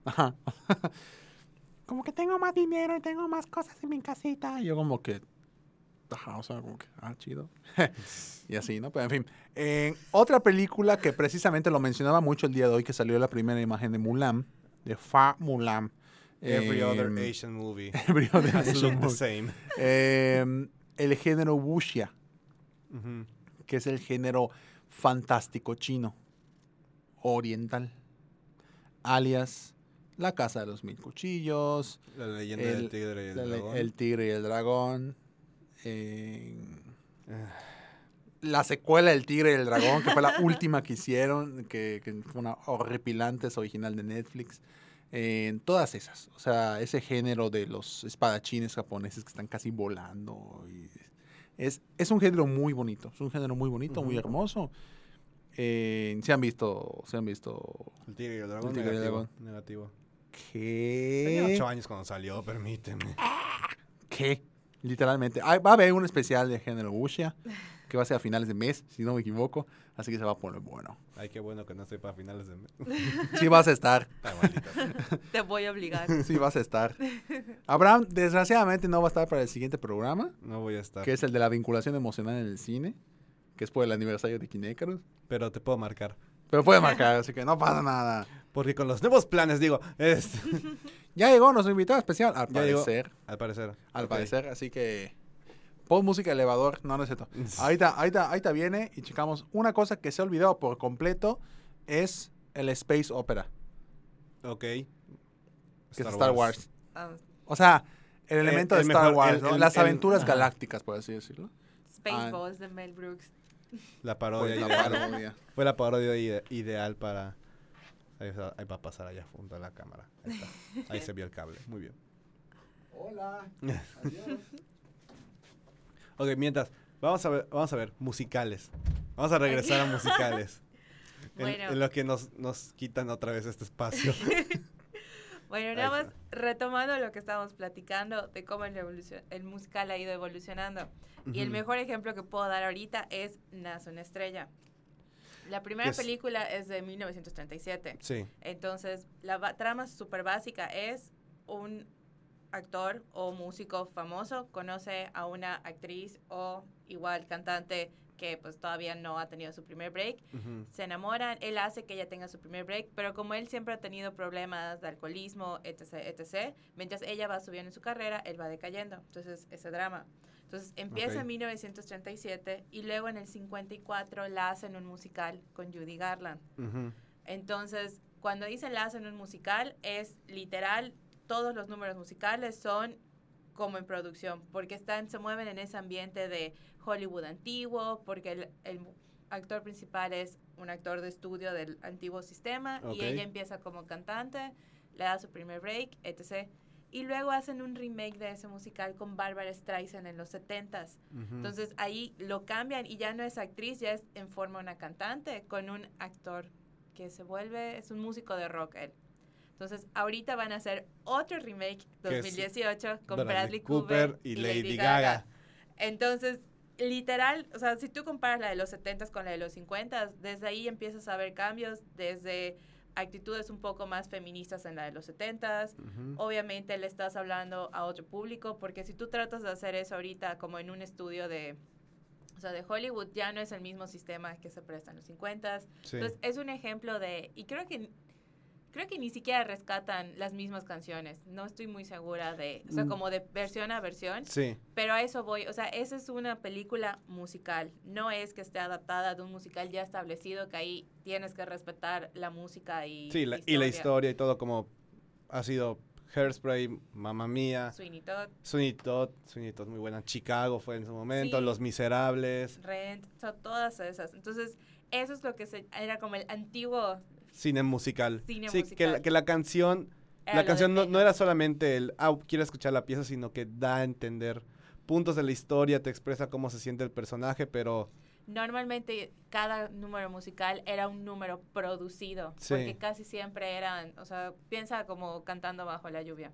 Ajá. como que tengo más dinero y tengo más cosas en mi casita. Y yo, como que. Ajá, o sea, como que. Ah, chido. y así, ¿no? Pero en fin. En otra película que precisamente lo mencionaba mucho el día de hoy, que salió la primera imagen de Mulan, de Fa Mulan. Every other Em, Asian movie Every other Asian looked the movie. same. Em, el género wuxia, que es el género fantástico chino, oriental, alias La Casa de los Mil Cuchillos, La leyenda El- del tigre y el dragón. El Tigre y el Dragón, en- Ah, la secuela del Tigre y el Dragón, que fue la última que hicieron, que, que fue una horripilante, es original de Netflix. En todas esas, o sea, ese género de los espadachines japoneses que están casi volando. y es, es un género muy bonito, es un género muy bonito, muy hermoso. Eh, se han visto, se han visto. El tigre y el dragón. El tigre y el negativo. dragón. negativo. Tenía ¿Qué? ocho años cuando salió, permíteme. ¿Qué? Literalmente. Va a haber un especial de género wuxia que va a ser a finales de mes, si no me equivoco. Así que se va a poner bueno. Ay, qué bueno que no estoy para finales de mes. Sí vas a estar. Te voy a obligar. Sí vas a estar. Abraham, desgraciadamente no va a estar para el siguiente programa, No voy a estar. que es el de la vinculación emocional en el cine, que es por el aniversario de Kinécaros. Pero te puedo marcar. Pero puede marcar, así que no pasa nada. Porque con los nuevos planes, digo, es, Ya llegó nuestro invitado especial, al Ya llegó. parecer. al parecer. Al parecer, así que pon música elevador, no, no es cierto. Ahorita, ahorita, ahorita viene y checamos. Una cosa que se ha olvidado por completo es el Space Opera, Ok. que es Star Wars. Ah, O sea, el elemento el de Star mejor- Wars, el- ¿no? el- las el- aventuras galácticas, por así decirlo. Spaceballs de Mel Brooks. La parodia. Pues la ideal. parodia. Fue la parodia ide- ideal para... Ahí, va- ahí va a pasar allá junto a la cámara. Ahí, está. Ahí se vio el cable. Muy bien. Hola. Ok, mientras, vamos a ver, vamos a ver, musicales. Vamos a regresar a musicales. En- Bueno. en, lo que nos, nos quitan otra vez este espacio. Bueno, nada más retomando lo que estábamos platicando de cómo el, el musical ha ido evolucionando. Y el mejor ejemplo que puedo dar ahorita es Nace una estrella. La primera Es- película es de 1937. Sí. Entonces, la trama súper básica es un actor o músico famoso conoce a una actriz o igual cantante que pues todavía no ha tenido su primer break Ujú. se enamoran, él hace que ella tenga su primer break, pero como él siempre ha tenido problemas de alcoholismo, etc., etc., mientras ella va subiendo en su carrera, él va decayendo. Entonces, ese drama. Entonces, empieza Ok. en 1937 y luego en el 54 la hacen un musical con Judy Garland. Ujú. Entonces, cuando dicen la hacen un musical, es literal, todos los números musicales son como en producción, porque están, se mueven en ese ambiente de Hollywood antiguo, porque el, el actor principal es un actor de estudio del antiguo sistema Ok. y ella empieza como cantante, le da su primer break, etc. Y luego hacen un remake de ese musical con Barbara Streisand en los 70s. Ujú. Entonces ahí lo cambian y ya no es actriz, ya es en forma una cantante con un actor que se vuelve, es un músico de rock él. Entonces ahorita van a hacer otro remake Que es 2018 con Bradley Bradley, Cooper Cooper, y Lady Gaga. Entonces, literal, o sea, si tú comparas la de los 70s con la de los 50s, desde ahí empiezas a ver cambios, desde actitudes un poco más feministas en la de los 70s. Ujú. Obviamente le estás hablando a otro público, porque si tú tratas de hacer eso ahorita como en un estudio de, o sea, de Hollywood, ya no es el mismo sistema que se presta en los 50s. Sí. Entonces, es un ejemplo de, y creo que creo que ni siquiera rescatan las mismas canciones. No estoy muy segura de, o sea, Mm. como de versión a versión, Sí. pero a eso voy, o sea, esa es una película musical, no es que esté adaptada de un musical ya establecido que ahí tienes que respetar la música y Sí, la- y la historia y todo como ha sido Hairspray, Mamma Mía, Sweeney Todd, Sweeney Todd, Sweeney Todd muy buena, Chicago fue en su momento, Sí. Los Miserables, Rent, o sea, todas esas. Entonces, eso es lo que se, era como el antiguo cine musical. Cine sí, Que, la, musical. que la canción, Era la canción no, era solamente el, ah, quiero escuchar la pieza, sino que da a entender puntos de la historia, te expresa cómo se siente el personaje, pero Normalmente cada número musical era un número producido, Sí. porque casi siempre eran, o sea, piensa como cantando bajo la lluvia,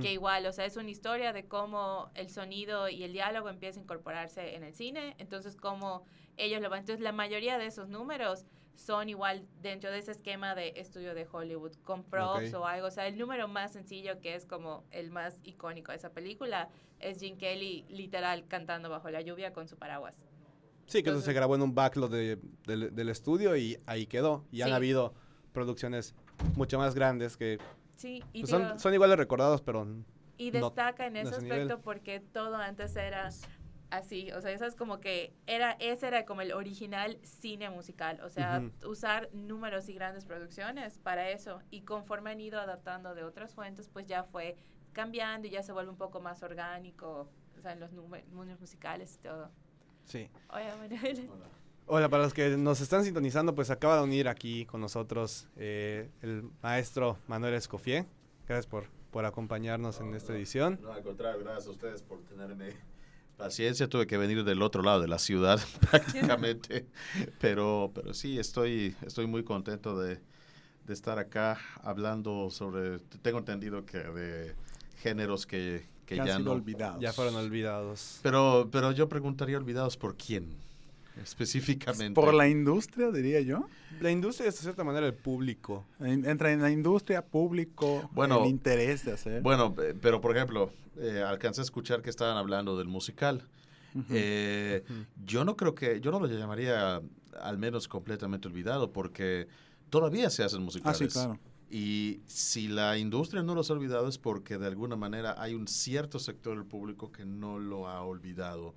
que igual, o sea, es una historia de cómo el sonido y el diálogo empieza a incorporarse en el cine, entonces cómo ellos lo van, entonces la mayoría de esos números son igual dentro de ese esquema de estudio de Hollywood, con props Ok. o algo, o sea, el número más sencillo que es como el más icónico de esa película es Gene Kelly literal cantando bajo la lluvia con su paraguas. Sí, que eso se grabó en un backlog de- del, del estudio y ahí quedó. Y han habido producciones mucho más grandes que Sí, y pues, digo- son, son igual de recordados, pero Y no- destaca en no ese ese aspecto nivel. porque todo antes era así, o sea, eso es como que era ese era como el original cine musical, o sea, usar números y grandes producciones para eso y conforme han ido adaptando de otras fuentes, pues ya fue cambiando y ya se vuelve un poco más orgánico, o sea, en los núme- números musicales y todo. sí. Oye, Manuel. Hola, para los que nos están sintonizando, pues acaba de unir aquí con nosotros eh, el maestro Manuel Escofié. Gracias por, por acompañarnos en esta edición. No, al contrario, gracias a ustedes por tenerme paciencia. Tuve que venir del otro lado de la ciudad prácticamente, pero, pero sí, estoy, estoy muy contento de, de estar acá hablando sobre, tengo entendido que de géneros que, que Que han ya sido no... olvidados. Ya fueron olvidados. Pero, pero yo preguntaría olvidados por quién, específicamente. Por la industria, diría yo. La industria es de cierta manera el público. En- Entra en la industria, público, Bueno, el interés de hacer. Bueno, eh, pero por ejemplo, eh, alcancé a escuchar que estaban hablando del musical. Eh, yo no creo que, yo no lo llamaría al menos completamente olvidado porque todavía se hacen ah, musicales. sí, claro. Y si la industria no los ha olvidado es porque de alguna manera hay un cierto sector del público que no lo ha olvidado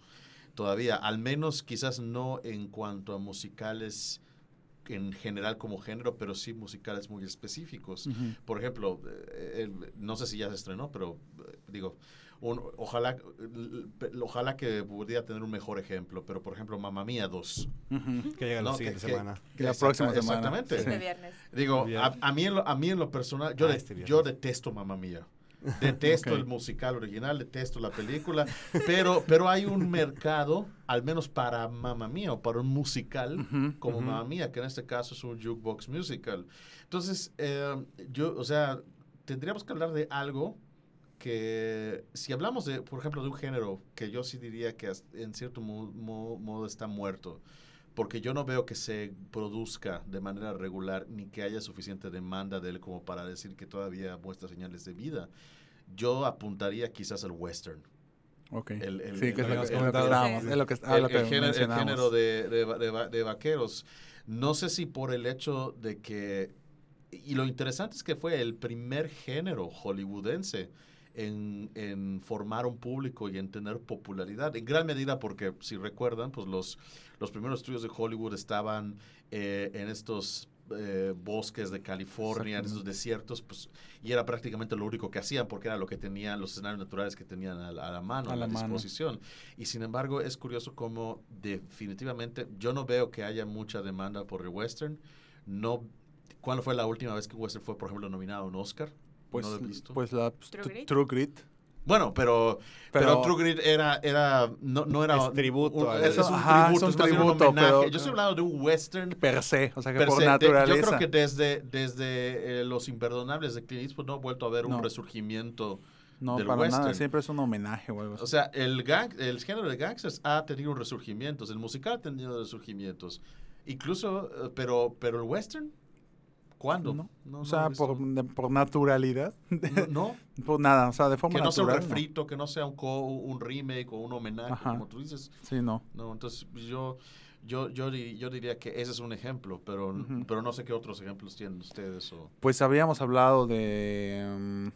todavía. Al menos quizás no en cuanto a musicales en general como género, pero sí musicales muy específicos. Por ejemplo, eh, no sé si ya se estrenó, pero eh, digo, un- ojalá, ojalá que pudiera tener un mejor ejemplo, pero por ejemplo, Mamma Mía 2. Ujú. Que llega la siguiente que- que- semana. Que la Exacta- próxima semana. Exactamente. Este viernes. Digo, a, a mí en lo, a mí en lo personal, yo, Ah, de- este yo detesto Mamma Mía. Detesto Ok. el musical original, detesto la película, pero, pero hay un mercado, al menos para Mamma Mía o para un musical como ujú. Mamma Mía, que en este caso es un jukebox musical. Entonces, eh, yo, o sea, tendríamos que hablar de algo que, si hablamos de, por ejemplo, de un género que yo sí diría que en cierto mo- mo- modo está muerto, porque yo no veo que se produzca de manera regular ni que haya suficiente demanda de él como para decir que todavía muestra señales de vida. Yo apuntaría quizás al western. Ok. El- el- sí, que es el- lo que, el- es lo que género, de, de de vaqueros. No sé si por el hecho de que... Y lo interesante es que fue el primer género hollywoodense en, en formar un público y en tener popularidad. En gran medida porque, si recuerdan, pues los, los primeros estudios de Hollywood estaban eh, en estos eh, bosques de California, en esos desiertos, pues, y era prácticamente lo único que hacían porque era lo que tenían, los escenarios naturales que tenían a la, a la mano, A a la mano. disposición. Y sin embargo, es curioso cómo definitivamente yo no veo que haya mucha demanda por el western. No, ¿Cuándo fue la última vez que un western fue, por ejemplo, nominado a un Oscar? Pues, no lo he visto. pues la True True Grit. True Grit. Bueno, pero, pero, Pero- True Grit era, era, no, no era... Es tributo un- es, es un Ajá, tributo, es un homenaje. pero- Yo estoy hablando de un western Per se, o sea que por se. De- naturaleza. yo creo que desde, desde eh, Los Imperdonables de Clint Eastwood no ha vuelto a ver No. un resurgimiento. no, del para nada, western. siempre es un homenaje o algo así. O sea, el, gang, el género de gangsters ha tenido resurgimientos, el musical ha tenido resurgimientos. Incluso, eh, pero, pero el western, ¿Cuándo? ¿no? No, no o sea, visto. por, de- por naturalidad. No, por nada, o sea, de forma que no sea un natural. no. refrito, que no sea un, co- un remake o un homenaje, Ajá. como tú dices. Sí, no. No, entonces yo, yo, yo, di- yo diría que ese es un ejemplo, pero, Ujú. pero no sé qué otros ejemplos tienen ustedes. O... Pues habíamos hablado de. mm,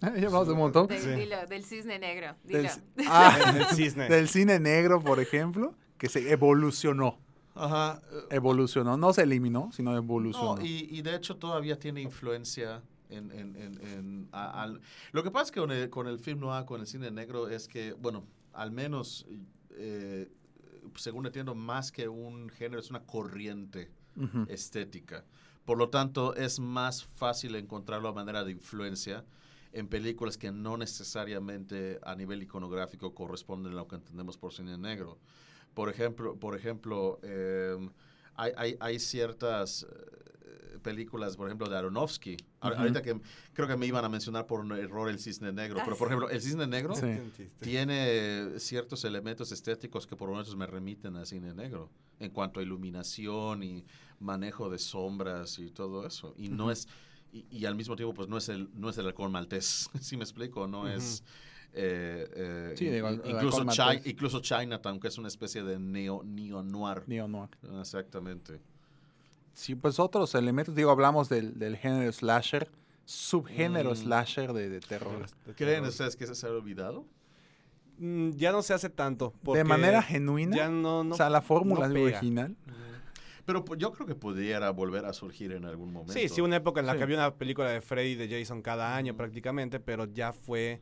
ya hablamos de un montón. Del, Sí. dilo, del cisne negro. Del, Dilo. ci- ah, El cisne. del cine negro, por ejemplo, que se evolucionó. Ajá. Evolucionó. No se eliminó, sino evolucionó. No, y, y de hecho todavía tiene influencia en... en- en- en- a- al- Lo que pasa es que con el, con el film noir, con el cine negro, es que, bueno, al menos, eh, según entiendo, más que un género, es una corriente estética. Por lo tanto, es más fácil encontrarlo a manera de influencia en películas que no necesariamente a nivel iconográfico corresponden a lo que entendemos por cine negro. Por ejemplo, por ejemplo em, hay, hay- hay ciertas eh, películas, por ejemplo, de Aronofsky. Ahorita que creo que me iban a mencionar por un error el cisne negro, pero por ejemplo, el cisne negro Sí. tiene ciertos elementos estéticos que por lo menos me remiten al cine negro en cuanto a iluminación y manejo de sombras y todo eso. Y no es y, y al mismo tiempo pues no es el no es el halcón maltés. Si me explico no es eh, eh, Sí, digo, incluso, halcón Chi- maltés. incluso Chinatown que es una especie de neo neo noir Neo noir. exactamente Sí, pues otros elementos, digo, hablamos del, del género slasher, subgénero Mm. slasher de, de terror. creen ustedes que se ha olvidado Mm, Ya no se hace tanto. De manera genuina, Ya no, no o sea, la fórmula no original. pero pu- yo creo que pudiera volver a surgir en algún momento Sí, sí, una época en la Sí. que había una película de Freddy y de Jason cada año prácticamente, pero ya fue...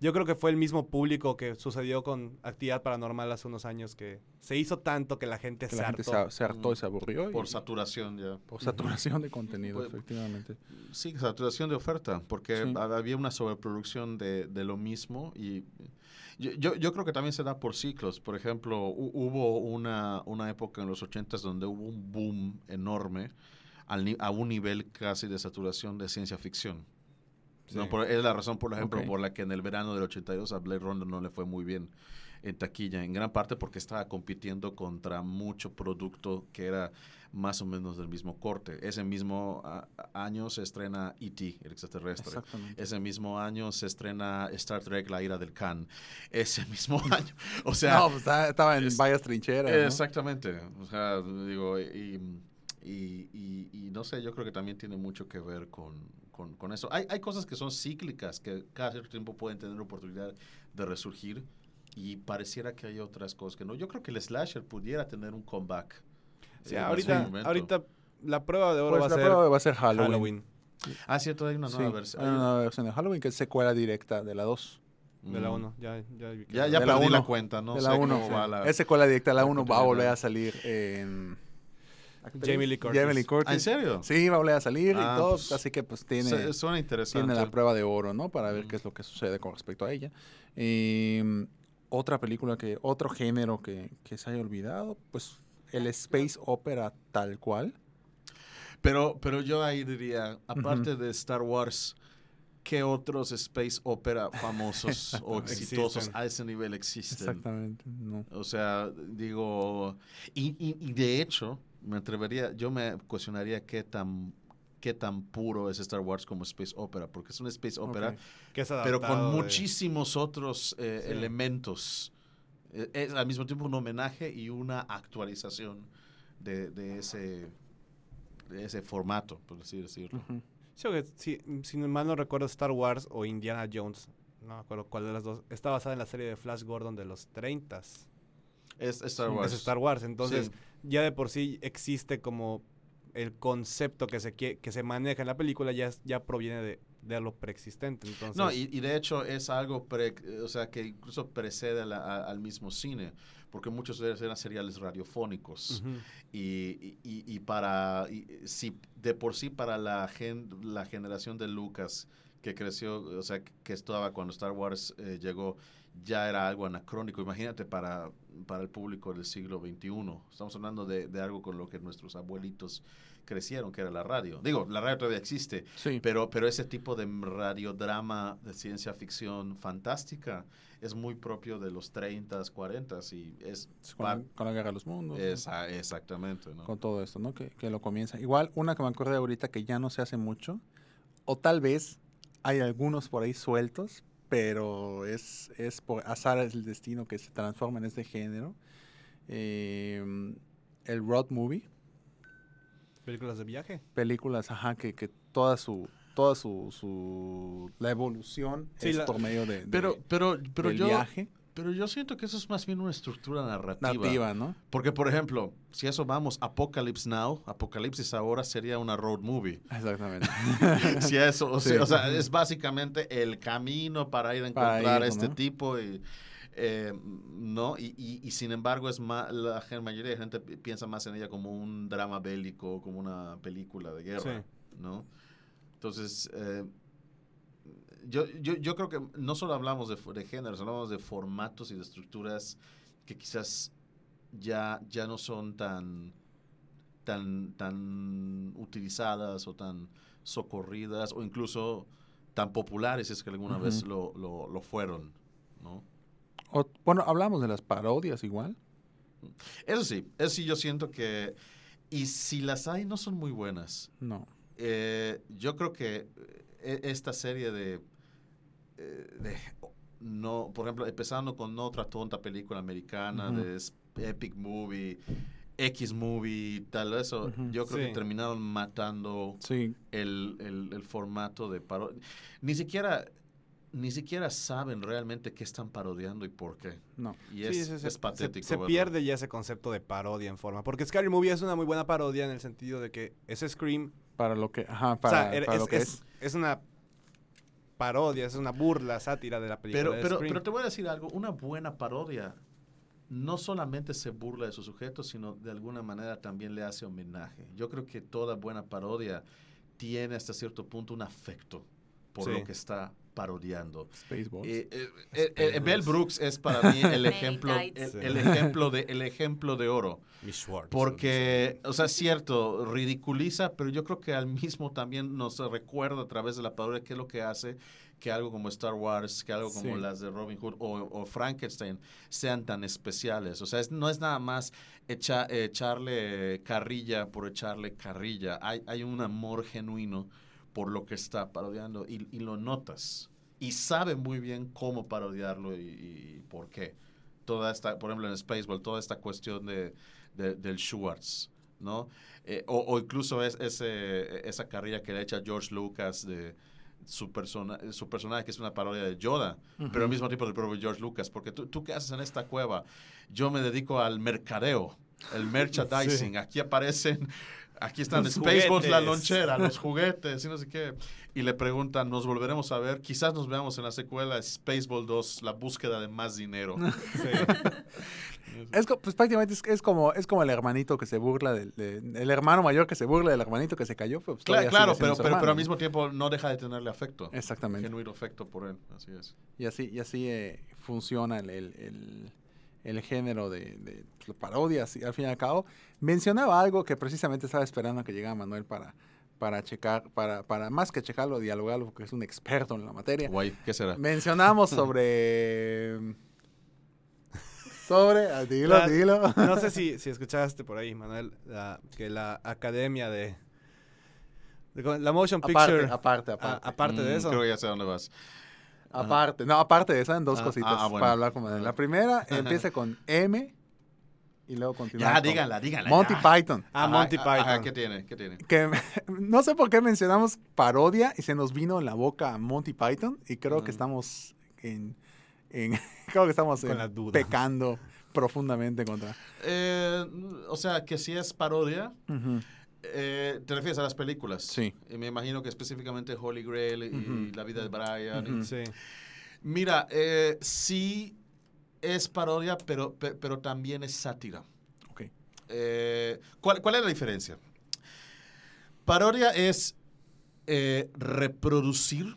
Yo creo que fue el mismo público que sucedió con Actividad Paranormal hace unos años, que se hizo tanto que la gente Que se la gente se, se hartó y se aburrió. y- por saturación ya por saturación de contenido, Pues- efectivamente. Sí, saturación de oferta, porque Sí. había una sobreproducción de, de lo mismo y yo, yo, yo creo que también se da por ciclos. Por ejemplo, hu- hubo una, una época en los 80 donde hubo un boom enorme al a un nivel casi de saturación de ciencia ficción. No, Sí. por- es la razón, por ejemplo, Ok. por la que en el verano del 82 a Blade Runner no le fue muy bien en taquilla, en gran parte porque estaba compitiendo contra mucho producto que era más o menos del mismo corte. Ese mismo a- año se estrena E.T., el extraterrestre. Ese mismo año se estrena Star Trek, La ira del Khan. Ese mismo año. O sea, no, pues estaba, estaba en es- varias trincheras. ¿no? Exactamente. O sea, digo, y, y- y- y no sé, yo creo que también tiene mucho que ver con, con- con eso. Hay, hay cosas que son cíclicas, que cada cierto tiempo pueden tener oportunidad de resurgir y pareciera que hay otras cosas que no. Yo creo que el slasher pudiera tener un comeback. Sí, eh, ahorita, ahorita la prueba de oro Pues va a la ser prueba va a ser Halloween. Halloween. Ah, cierto, hay una Sí, nueva versión. hay una nueva versión de Halloween que es secuela directa de la 2. De la Mm. 1. Ya, ya, Ya, ya De la perdí la uno. cuenta, no de sé la cómo 1. va la... Es secuela directa la la 1. Va a volver a salir en... Jamie Lee Curtis. Jamie Lee Curtis. ¿Ah, ¿En serio? Sí, va a volver a salir Ah, y todo. pues, así que pues tiene... Suena interesante. tiene la prueba de oro, ¿no? Para ver Mm. qué es lo que sucede con respecto a ella. Eh, otra película que, otro género que, que se haya olvidado, pues el space opera tal cual. Pero, pero yo ahí diría, aparte de Star Wars, ¿qué otros space opera famosos o exitosos Existen. a ese nivel existen? Exactamente. No. O sea, digo, y, y- y de hecho, me atrevería, yo me cuestionaría qué tan qué tan puro es Star Wars como space opera, porque es un space opera, Ok. que es pero con de- muchísimos otros eh, Sí. elementos. Eh, Es al mismo tiempo un homenaje y una actualización de, de ese de ese formato, por así decirlo. Ujú. Sí, que si, si mal no recuerdo, Star Wars o Indiana Jones, no me acuerdo cuál de las dos, está basada en la serie de Flash Gordon de los 30 Es Star Sí, Wars. Es Star Wars, entonces Sí. Ya de por sí existe como el concepto que se que se maneja en la película ya ya proviene de, de lo preexistente, entonces No, y, y de hecho es algo pre- o sea, que incluso precede a la- a- al mismo cine, porque muchos de ellos eran seriales radiofónicos. Y, y- y- y para, y si de por sí para la, gen- la generación de Lucas que creció, o sea, que estaba cuando Star Wars eh, llegó, ya era algo anacrónico. Imagínate para, para el público del siglo XXI. Estamos hablando de, de algo con lo que nuestros abuelitos crecieron, que era la radio. Digo, la radio todavía existe, Sí. pero, pero ese tipo de radiodrama de ciencia ficción fantástica es muy propio de los 30s, 40s y es... con, la, con la guerra de los mundos. ¿no? Esa, exactamente, ¿no? Con todo esto, ¿no? Que, que lo comienza. Igual, una que me acordé ahorita que ya no se hace mucho, o tal vez hay algunos por ahí sueltos, pero es, es por azar es el destino que se transforma en este género. Eh, el road movie, Películas de viaje. películas, ajá, que, que toda su toda su, su la evolución Sí, es la- por medio de, de- Pero, pero, pero del yo... viaje Pero yo siento que eso es más bien una estructura narrativa. nativa, ¿no? Porque, por ejemplo, si eso vamos, Apocalypse Now, Apocalipsis ahora sería una road movie. Exactamente. si eso, o, Sí. sea, o sea, es básicamente el camino para ir a encontrar ir, a este ¿no? tipo y, eh, no y, y- y sin embargo es más la mayoría de gente pi- piensa más en ella como un drama bélico como una película de guerra Sí. no entonces eh, yo, yo, yo creo que no solo hablamos de, de géneros hablamos de formatos y de estructuras que quizás ya, ya no son tan tan tan utilizadas o tan socorridas o incluso tan populares si es que alguna vez lo, lo, lo fueron, ¿no? O- bueno, hablamos de las parodias igual. Eso sí, eso sí yo siento que, y si las hay no son muy buenas. No. Eh, yo creo que eh, esta serie de, de no, por ejemplo, empezando con otra tonta película americana de Epic Movie, X Movie, tal eso, yo creo Sí. que terminaron matando Sí, el, el- el formato de parodia. Ni siquiera, ni siquiera saben realmente qué están parodiando y por qué. no. Y Sí, es, es patético. se- pierde ya ese concepto de parodia en forma. Porque Scary Movie es una muy buena parodia en el sentido de que es Scream. Para lo que, ajá, o para, sea, para es, lo que es- es. es una parodia, es una burla, sátira de la película. Pero, de pero, pero te voy a decir algo, una buena parodia no solamente se burla de su sujeto, sino de alguna manera también le hace homenaje. Yo creo que toda buena parodia tiene hasta cierto punto un afecto por Sí. lo que está parodiando. Spaceballs. Eh, eh, eh, eh, Mel Brooks es para mí el ejemplo, el, el ejemplo de, el ejemplo de oro. Miss Schwartz. Porque, o sea, es cierto, ridiculiza, pero yo creo que al mismo también nos recuerda a través de la parodia qué es lo que hace que algo como Star Wars, que algo como Sí. las de Robin Hood o, o Frankenstein sean tan especiales. O sea, es- no es nada más echa- echarle carrilla por echarle carrilla. Hay, hay un amor genuino por lo que está parodiando y, y lo notas. Y sabe muy bien cómo parodiarlo y, y por qué. Toda esta, por ejemplo, en Spaceball, toda esta cuestión de, de- del Schwartz, ¿no? Eh, o, o incluso es, ese, esa carrilla que le echa George Lucas de su, persona, su personaje, que es una parodia de Yoda, pero al mismo tiempo del propio George Lucas, porque tú, tú qué haces en esta cueva, yo me dedico al mercadeo, el merchandising, aquí aparecen... Aquí están Los Spaceballs, la lonchera, los juguetes y no sé qué. Y le preguntan, nos volveremos a ver. Quizás nos veamos en la secuela Spaceball 2, la búsqueda de más dinero. Es, pues prácticamente es, es como es como el hermanito que se burla del de- el hermano mayor que se burla del hermanito que se cayó. Pues, claro, siendo pero, pero, pero al mismo tiempo no deja de tenerle afecto. Exactamente. Genuino afecto por él, así es. Y así, y así eh, funciona el, el- el- el género de, de, pues, la parodias, y al fin y al cabo. Mencionaba algo que precisamente estaba esperando a que llegara Manuel para, para checar, para, para más que checarlo, dialogarlo, porque es un experto en la materia. Guay, ¿qué será? Mencionamos sobre. Sobre. ah, Dilo, La- dilo. No sé si, si escuchaste por ahí, Manuel, la- que la academia de, de- La Motion Picture. Aparte, aparte, a- aparte. de Mm, eso. Creo que ya sé dónde vas. Aparte. No, aparte de eso, en dos Ah, cositas ah, bueno. para hablar con Manuel. La primera Ajá. empieza con M y luego continúa Ya, con díganla, díganla. Monty ya. Python. Ah, Ajá, Monty ajá, Python. ¿Qué tiene? ¿Qué tiene? Que no sé por qué mencionamos parodia y se nos vino en la boca Monty Python y creo que Ujú. estamos en, en- creo que estamos Con en- la duda. pecando profundamente contra. Eh, o sea, que si es parodia, eh, te refieres a las películas. Sí. Y me imagino que específicamente Holy Grail y Ujú. La vida de Brian. y-. Sí. Mira, eh, sí es parodia, pero, pe- pero también es sátira. Eh, ¿cuál, cuál es la diferencia? Parodia es eh, reproducir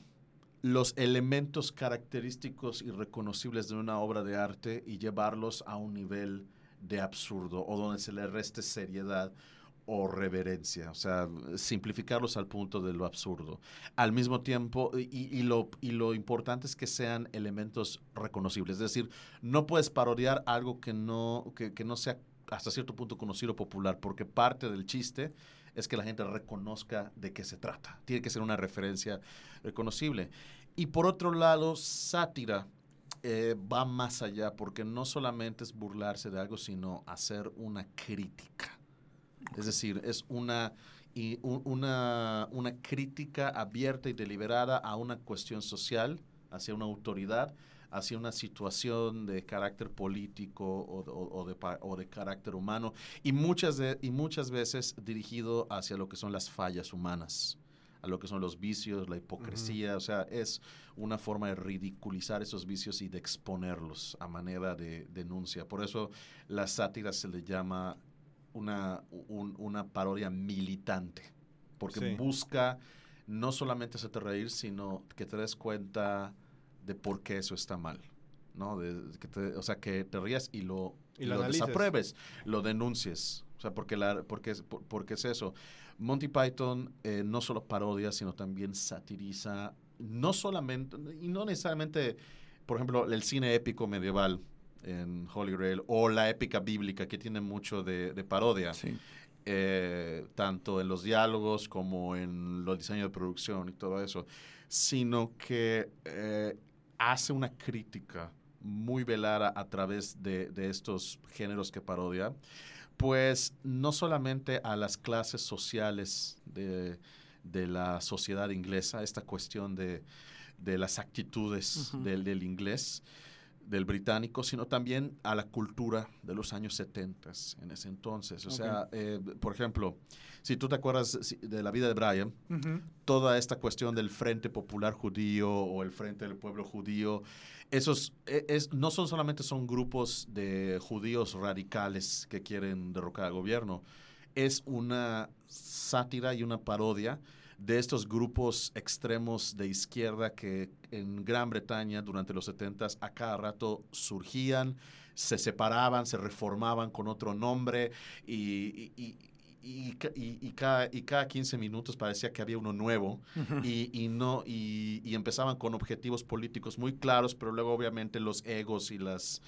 los elementos característicos y reconocibles de una obra de arte y llevarlos a un nivel de absurdo o donde se le reste seriedad o reverencia, o sea, simplificarlos al punto de lo absurdo. Al mismo tiempo, y, lo, y lo importante es que sean elementos reconocibles, es decir, no puedes parodiar algo que no, que, que no sea hasta cierto punto conocido popular, porque parte del chiste es que la gente reconozca de qué se trata. Tiene que ser una referencia reconocible. Y por otro lado, sátira eh, va más allá, porque no solamente es burlarse de algo, sino hacer una crítica. Es decir, es una, y un- una, una crítica abierta y deliberada a una cuestión social, hacia una autoridad, hacia una situación de carácter político o, de- o- o de, pa- o de carácter humano, y muchas, de- y muchas veces dirigido hacia lo que son las fallas humanas, a lo que son los vicios, la hipocresía, o sea, es una forma de ridiculizar esos vicios y de exponerlos a manera de denuncia. Por eso la sátira se le llama una, un- una parodia militante, porque Sí. busca no solamente hacerte reír, sino que te des cuenta de por qué eso está mal. ¿no? De- que te- o sea, que te rías y lo, Y lo desapruebes, lo denuncies. O sea, porque, la, porque, porque es eso. Monty Python eh, no solo parodia, sino también satiriza, no solamente, y no necesariamente, por ejemplo, el cine épico medieval en Holy Grail o la épica bíblica que tiene mucho de, de parodia Sí. eh, tanto en los diálogos como en los diseños de producción y todo eso, sino que eh, hace una crítica muy velada a través de, de estos géneros que parodia, pues no solamente a las clases sociales de, de la sociedad inglesa, esta cuestión de, de las actitudes del inglés, del británico, sino también a la cultura de los años 70 en ese entonces. O sea, eh, por ejemplo, si tú te acuerdas de la vida de Brian, toda esta cuestión del Frente Popular Judío o el Frente del Pueblo Judío, esos e- es, no son solamente son grupos de judíos radicales que quieren derrocar al gobierno, es una sátira y una parodia de estos grupos extremos de izquierda que en Gran Bretaña durante los 70 a cada rato surgían, se separaban, se reformaban con otro nombre y, y- y- y ca- y- y cada, y cada 15 minutos parecía que había uno nuevo. Y, y no y, y empezaban con objetivos políticos muy claros, pero luego obviamente los egos y las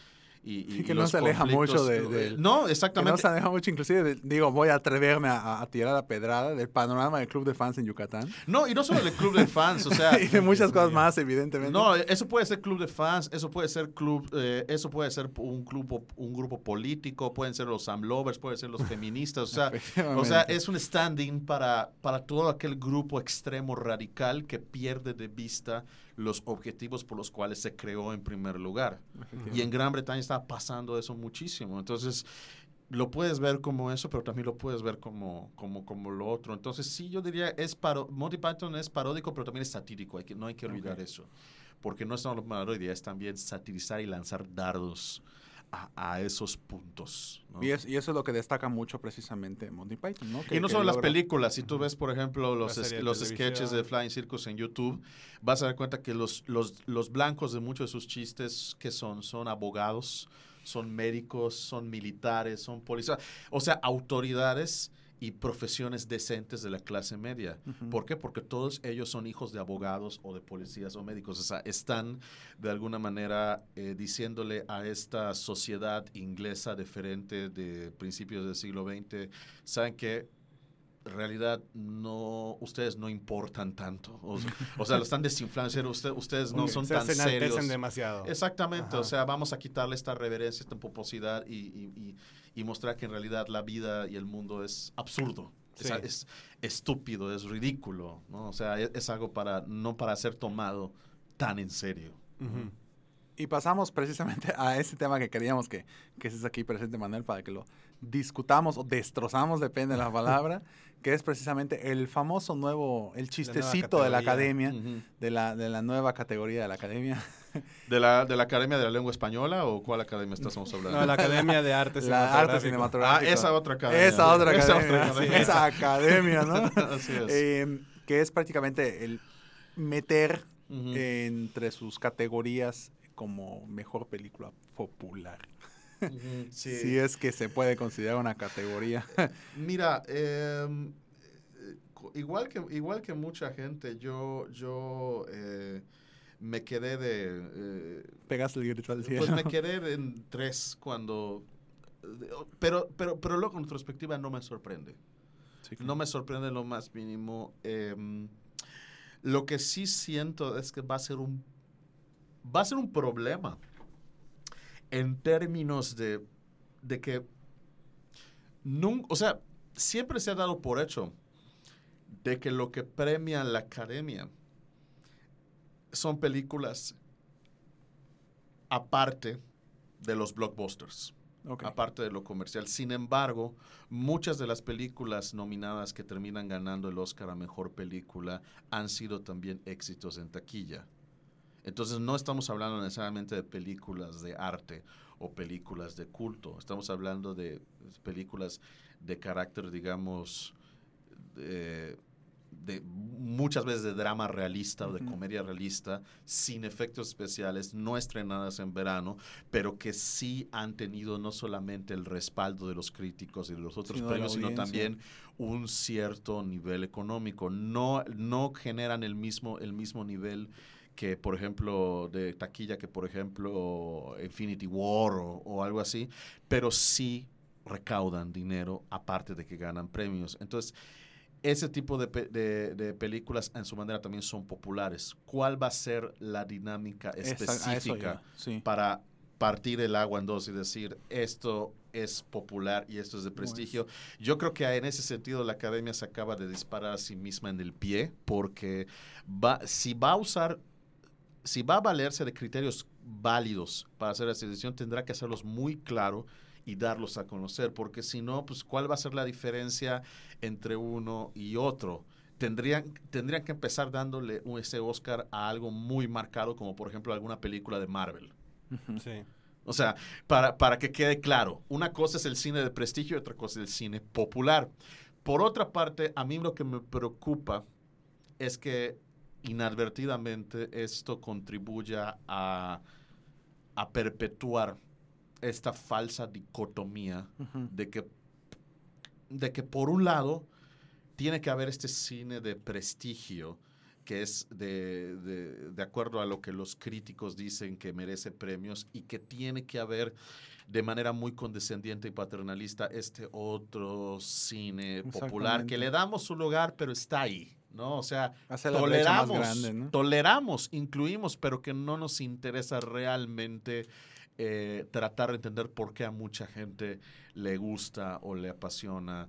y, y- Sí, que y no los se aleja mucho de- del- no Que no exactamente se aleja mucho, inclusive, de- digo, voy a atreverme a, a- tirar la pedrada del panorama del club de fans en Yucatán. no y no solo del club de fans o sea y de muchas cosas más, evidentemente. No, eso puede ser club de fans, eso puede ser club, eh, eso puede ser un club, un grupo político, pueden ser los Sam Lovers, pueden ser los feministas, o sea, o sea, es un standing para, para todo aquel grupo extremo radical que pierde de vista los objetivos por los cuales se creó en primer lugar. Y en Gran Bretaña está pasando eso muchísimo. Entonces, lo puedes ver como eso, pero también lo puedes ver como, como, como lo otro. Entonces, sí, yo diría, es paro Monty Python es paródico, pero también es satírico. Hay que, no hay que olvidar eso. Porque no es solo parodia, es también satirizar y lanzar dardos a, a esos puntos. ¿no? Y, es- y eso es lo que destaca mucho precisamente Monty Python, ¿no? Que- y no solo las logra- películas, si tú ves, por ejemplo, los, es- los sketches de. Flying Circus en YouTube, vas a dar cuenta que los, los, los blancos de muchos de sus chistes, que son? Son abogados, son médicos, son militares, son policías, o sea, autoridades y profesiones decentes de la clase media. Ujú. ¿Por qué? Porque todos ellos son hijos de abogados o de policías o médicos. O sea, están de alguna manera eh, diciéndole a esta sociedad inglesa diferente de principios del siglo XX, ¿saben qué? Realidad no, ustedes no importan tanto. O, o sea, lo están desinflando. usted- ustedes no Ok, son se, tan serios. demasiado. Exactamente, Ajá. o sea, vamos a quitarle esta reverencia, esta pomposidad y, y- y- y mostrar que en realidad la vida y el mundo es absurdo, es, Sí. es estúpido, es ridículo, ¿no? O sea, es, es algo para, no para ser tomado tan en serio. Y pasamos precisamente a ese tema que queríamos que, que estés aquí presente, Manuel, para que lo discutamos o destrozamos, depende de la palabra, que es precisamente el famoso nuevo, el chistecito de la academia, de la, de la nueva categoría de la academia. ¿De la, ¿De la Academia de la Lengua Española o cuál academia estamos hablando? No, la Academia de Arte la arte Cinematográfico. Ah, cinematográfica. esa otra academia. Esa otra Esa academia. otra sí, academia. Esa academia, ¿no? Así es. Eh, que es prácticamente el meter entre sus categorías como mejor película popular. Ujú, Si sí. es que se puede considerar una categoría. Mira, em, eh, igual, que, igual que mucha gente, yo, yo eh, me quedé de... eh, Pegaste el grito al cielo. pues me quedé en tres cuando... de- Pero, pero, pero luego en retrospectiva no me sorprende. Sí, No me sorprende lo más mínimo. Em, lo que sí siento es que va a ser un va a ser un problema en términos de, de que nun- o sea, siempre se ha dado por hecho de que lo que premia la academia son películas aparte de los blockbusters aparte de lo comercial. Sin embargo, muchas de las películas nominadas que terminan ganando el Oscar a Mejor Película han sido también éxitos en taquilla. Entonces no estamos hablando necesariamente de películas de arte o películas de culto, estamos hablando de películas de carácter, digamos, de, de muchas veces de drama realista o de comedia realista, sin efectos especiales, no estrenadas en verano, pero que sí han tenido no solamente el respaldo de los críticos y de los otros Sino premios, sino también un cierto nivel económico. No, no generan el mismo, el mismo nivel que, por ejemplo, de taquilla que, por ejemplo, Infinity War o, o algo así, pero sí recaudan dinero aparte de que ganan premios. Entonces, ese tipo de, pe- de- de películas en su manera también son populares. ¿Cuál va a ser la dinámica específica sí. para partir el agua en dos y decir esto es popular y esto es de prestigio. Yo creo que en ese sentido la academia se acaba de disparar a sí misma en el pie porque va, si va a usar, si va a valerse de criterios válidos para hacer esa decisión, tendrá que hacerlos muy claro y darlos a conocer, porque si no, pues cuál va a ser la diferencia entre uno y otro. Tendrían, tendrían que empezar dándole un- ese Oscar a algo muy marcado, como por ejemplo alguna película de Marvel. Sí. O sea, para, para que quede claro, una cosa es el cine de prestigio y otra cosa es el cine popular. Por otra parte, a mí lo que me preocupa es que inadvertidamente esto contribuya a, a perpetuar esta falsa dicotomía de que, de que por un lado tiene que haber este cine de prestigio que es de, de- de acuerdo a lo que los críticos dicen que merece premios y que tiene que haber de manera muy condescendiente y paternalista este otro cine popular que le damos su lugar pero está ahí, ¿no? O sea, toleramos, grande, ¿no? toleramos, incluimos, pero que no nos interesa realmente eh, tratar de entender por qué a mucha gente le gusta o le apasiona.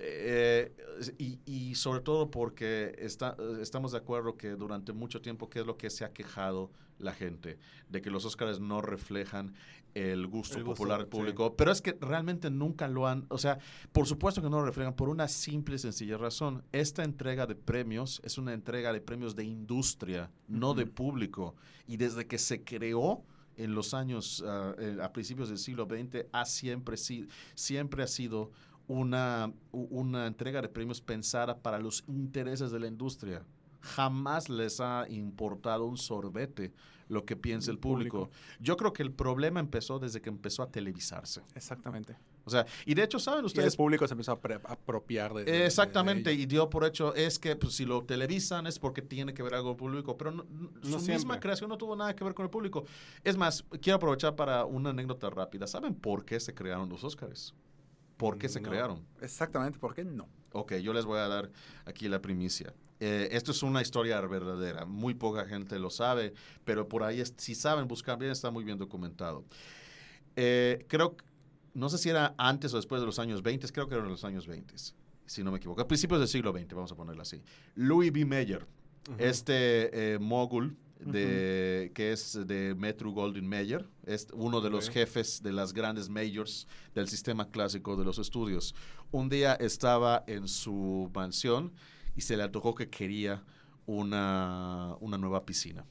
Eh, y, y sobre todo porque está, estamos de acuerdo que durante mucho tiempo, ¿qué es lo que se ha quejado la gente? De que los Óscares no reflejan el gusto El gusto, popular del sí. público. Pero es que realmente nunca lo han, o sea, por supuesto que no lo reflejan por una simple y sencilla razón. Esta entrega de premios es una entrega de premios de industria, no de público. Y desde que se creó en los años, eh, a principios del siglo XX, ha siempre, si- siempre ha sido una, una entrega de premios pensada para los intereses de la industria. Jamás les ha importado un sorbete lo que piensa el público. Yo creo que el problema empezó desde que empezó a televisarse. Exactamente. O sea, y de hecho, ¿saben Y el ustedes? público se empezó a apropiar de, de- de- de Exactamente, ello. y dio por hecho es que pues, si lo televisan es porque tiene que ver algo con el público, pero no- no- su siempre. misma creación no tuvo nada que ver con el público. Es más, quiero aprovechar para una anécdota rápida. ¿Saben por qué se crearon los Óscares? ¿Por qué se No. crearon? Exactamente, ¿por qué no? Ok, yo les voy a dar aquí la primicia. Eh, esto es una historia verdadera, muy poca gente lo sabe, pero por ahí, es- si saben buscar bien, está muy bien documentado. Eh, creo, que- no sé si era antes o después de los años 20, creo que eran los años 20, si no me equivoco, a principios del siglo XX, vamos a ponerlo así. Louis B. Mayer, este eh, mogul de, que es de Metro Goldwyn Mayer, es uno de los jefes de las grandes majors del sistema clásico de los estudios. Un día estaba en su mansión y se le antojó que quería una, una nueva piscina.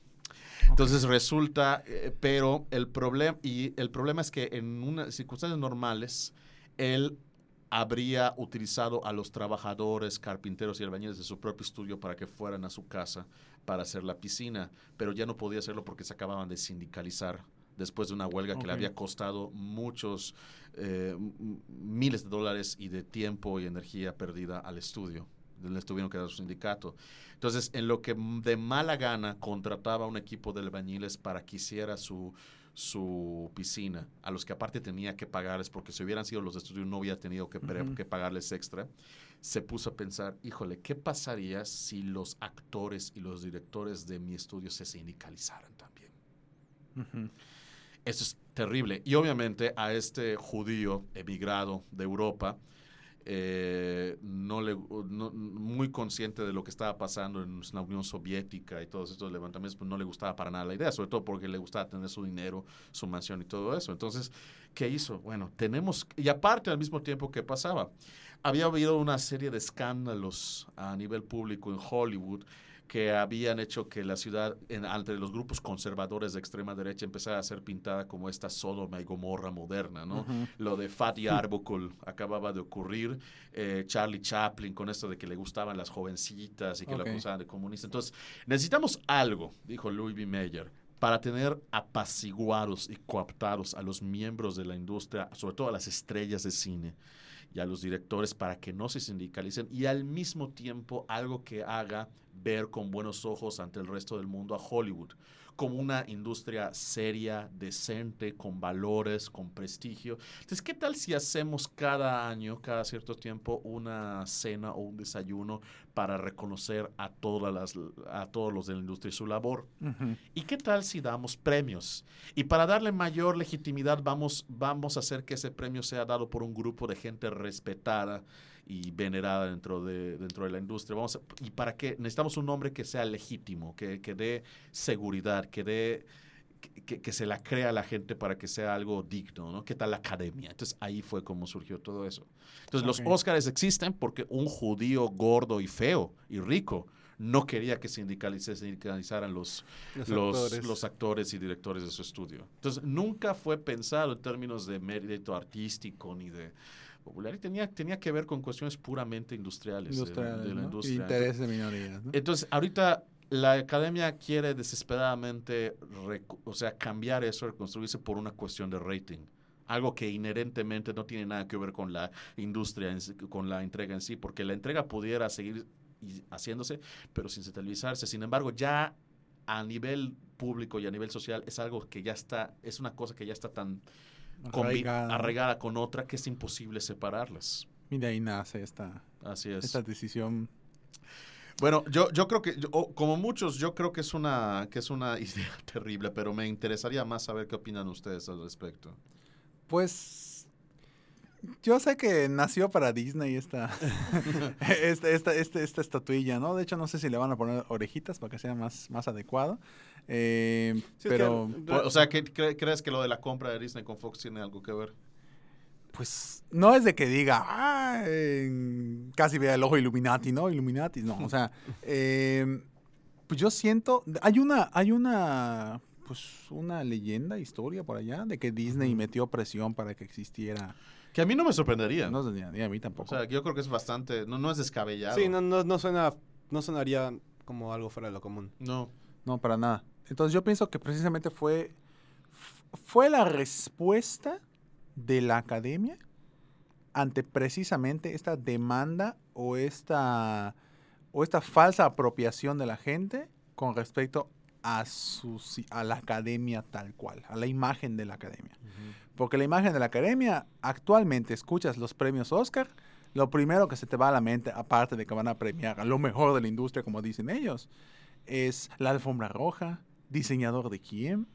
Entonces resulta, eh, pero el problema, y el problema es que en unas circunstancias normales, él habría utilizado a los trabajadores, carpinteros y albañiles de su propio estudio para que fueran a su casa para hacer la piscina, pero ya no podía hacerlo porque se acababan de sindicalizar después de una huelga que le había costado muchos eh, miles de dólares y de tiempo y energía perdida al estudio. Les tuvieron que dar su sindicato. Entonces, en lo que de mala gana contrataba a un equipo de albañiles para que hiciera su, su piscina, a los que aparte tenía que pagarles, porque si hubieran sido los de estudio no hubiera tenido que, que pagarles extra, se puso a pensar, híjole, ¿qué pasaría si los actores y los directores de mi estudio se sindicalizaran también? Eso es terrible. Y obviamente a este judío emigrado de Europa, eh, no le, no- muy consciente de lo que estaba pasando en la Unión Soviética y todos estos levantamientos, pues no le gustaba para nada la idea, sobre todo porque le gustaba tener su dinero, su mansión y todo eso. Entonces, ¿qué hizo? Bueno, tenemos, y aparte al mismo tiempo que pasaba, había habido una serie de escándalos a nivel público en Hollywood que habían hecho que la ciudad, en, entre los grupos conservadores de extrema derecha, empezara a ser pintada como esta Sodoma y Gomorra moderna, ¿no? Lo de Fatty Arbuckle acababa de ocurrir, eh, Charlie Chaplin con esto de que le gustaban las jovencitas y que lo acusaban de comunista. Entonces, necesitamos algo, dijo Louis B. Mayer, para tener apaciguados y cooptados a los miembros de la industria, sobre todo a las estrellas de cine y a los directores para que no se sindicalicen y al mismo tiempo algo que haga ver con buenos ojos ante el resto del mundo a Hollywood como una industria seria, decente, con valores, con prestigio. Entonces, ¿qué tal si hacemos cada año, cada cierto tiempo, una cena o un desayuno para reconocer a, todas las, a todos los de la industria y su labor? ¿Y qué tal si damos premios? Y para darle mayor legitimidad vamos, vamos a hacer que ese premio sea dado por un grupo de gente respetada y venerada dentro de, dentro de la industria. Vamos a- ¿Y para qué? Necesitamos un nombre que sea legítimo, que, que dé seguridad, que dé... Que, que se la crea a la gente para que sea algo digno, ¿no? ¿Qué tal la academia? Entonces ahí fue como surgió todo eso. Entonces los Ok. Óscares existen porque un judío gordo y feo y rico no quería que sindicalice- sindicalizaran los, Los, los, actores. los actores y directores de su estudio. Entonces, nunca fue pensado en términos de mérito artístico ni de popular. Y tenía, tenía que ver con cuestiones puramente industriales, de la- Industriales, de, la ¿no? industria. Interés de minorías, ¿no? Entonces, ahorita la academia quiere desesperadamente, o sea, cambiar eso, reconstruirse por una cuestión de rating. Algo que inherentemente no tiene nada que ver con la industria, en sí- con la entrega en sí, porque la entrega pudiera seguir haciéndose, pero sin televisarse. Sin embargo, ya a nivel público y a nivel social es algo que ya está, es una cosa que ya está tan Arraigada, con otra que es imposible separarlas. Y de ahí nace esta, Así es. esta decisión. Bueno, yo, yo creo que, yo- como muchos, yo creo que es, una, que es una idea terrible, pero me interesaría más saber qué opinan ustedes al respecto. Pues yo sé que nació para Disney esta, esta, esta, esta, esta estatuilla, ¿no? De hecho, no sé si le van a poner orejitas para que sea más, más adecuado. Eh, Sí, es que pero, O, sea, ¿qué, cre- ¿crees que lo de la compra de Disney con Fox tiene algo que ver? Pues, no es de que diga, ah, eh, casi vea el ojo Illuminati, ¿no? Illuminati, no. O sea, eh, pues yo siento, hay una, hay una, pues, una leyenda, historia por allá, de que Disney metió presión para que existiera. Que a mí no me sorprendería. No sé, ni a- ni a mí o tampoco. sea, yo creo que es bastante, no, no es descabellado. Sí, no, no, no suena, no sonaría como algo fuera de lo común. No. No, para nada. Entonces yo pienso que precisamente fue, fue la respuesta de la academia ante precisamente esta demanda o esta, o esta falsa apropiación de la gente con respecto a, su, a la academia tal cual, a la imagen de la academia. Porque la imagen de la academia, actualmente escuchas los premios Oscar, lo primero que se te va a la mente, aparte de que van a premiar a lo mejor de la industria, como dicen ellos, es la alfombra roja, diseñador de quién,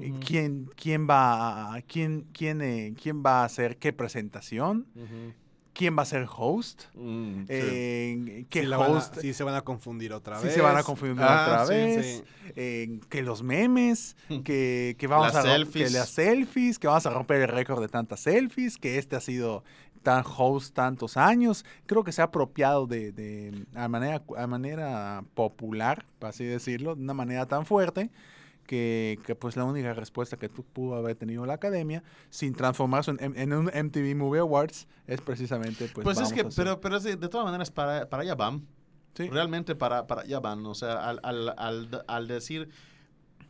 eh, quién, quién va a, quién, quién, eh, quién va a hacer qué presentación, Ujú. quién va a ser host, Mm, sí. eh, qué Sí, a- host, sí se van a confundir otra si vez. se van a confundir Ah, otra sí, vez, eh, que los memes, que, que vamos Las a selfies. que las selfies, que vamos a romper el récord de tantas selfies, que este ha sido tan host tantos años. Creo que se ha apropiado de, de a manera a manera popular, por así decirlo, de una manera tan fuerte que, que, pues la única respuesta que tú pudo haber tenido la academia sin transformarse en, en un MTV Movie Awards es precisamente pues Pues es que, pero, pero es de, de todas maneras, para, para allá van. Sí. Realmente para, para allá van. O sea, al, al, al, al decir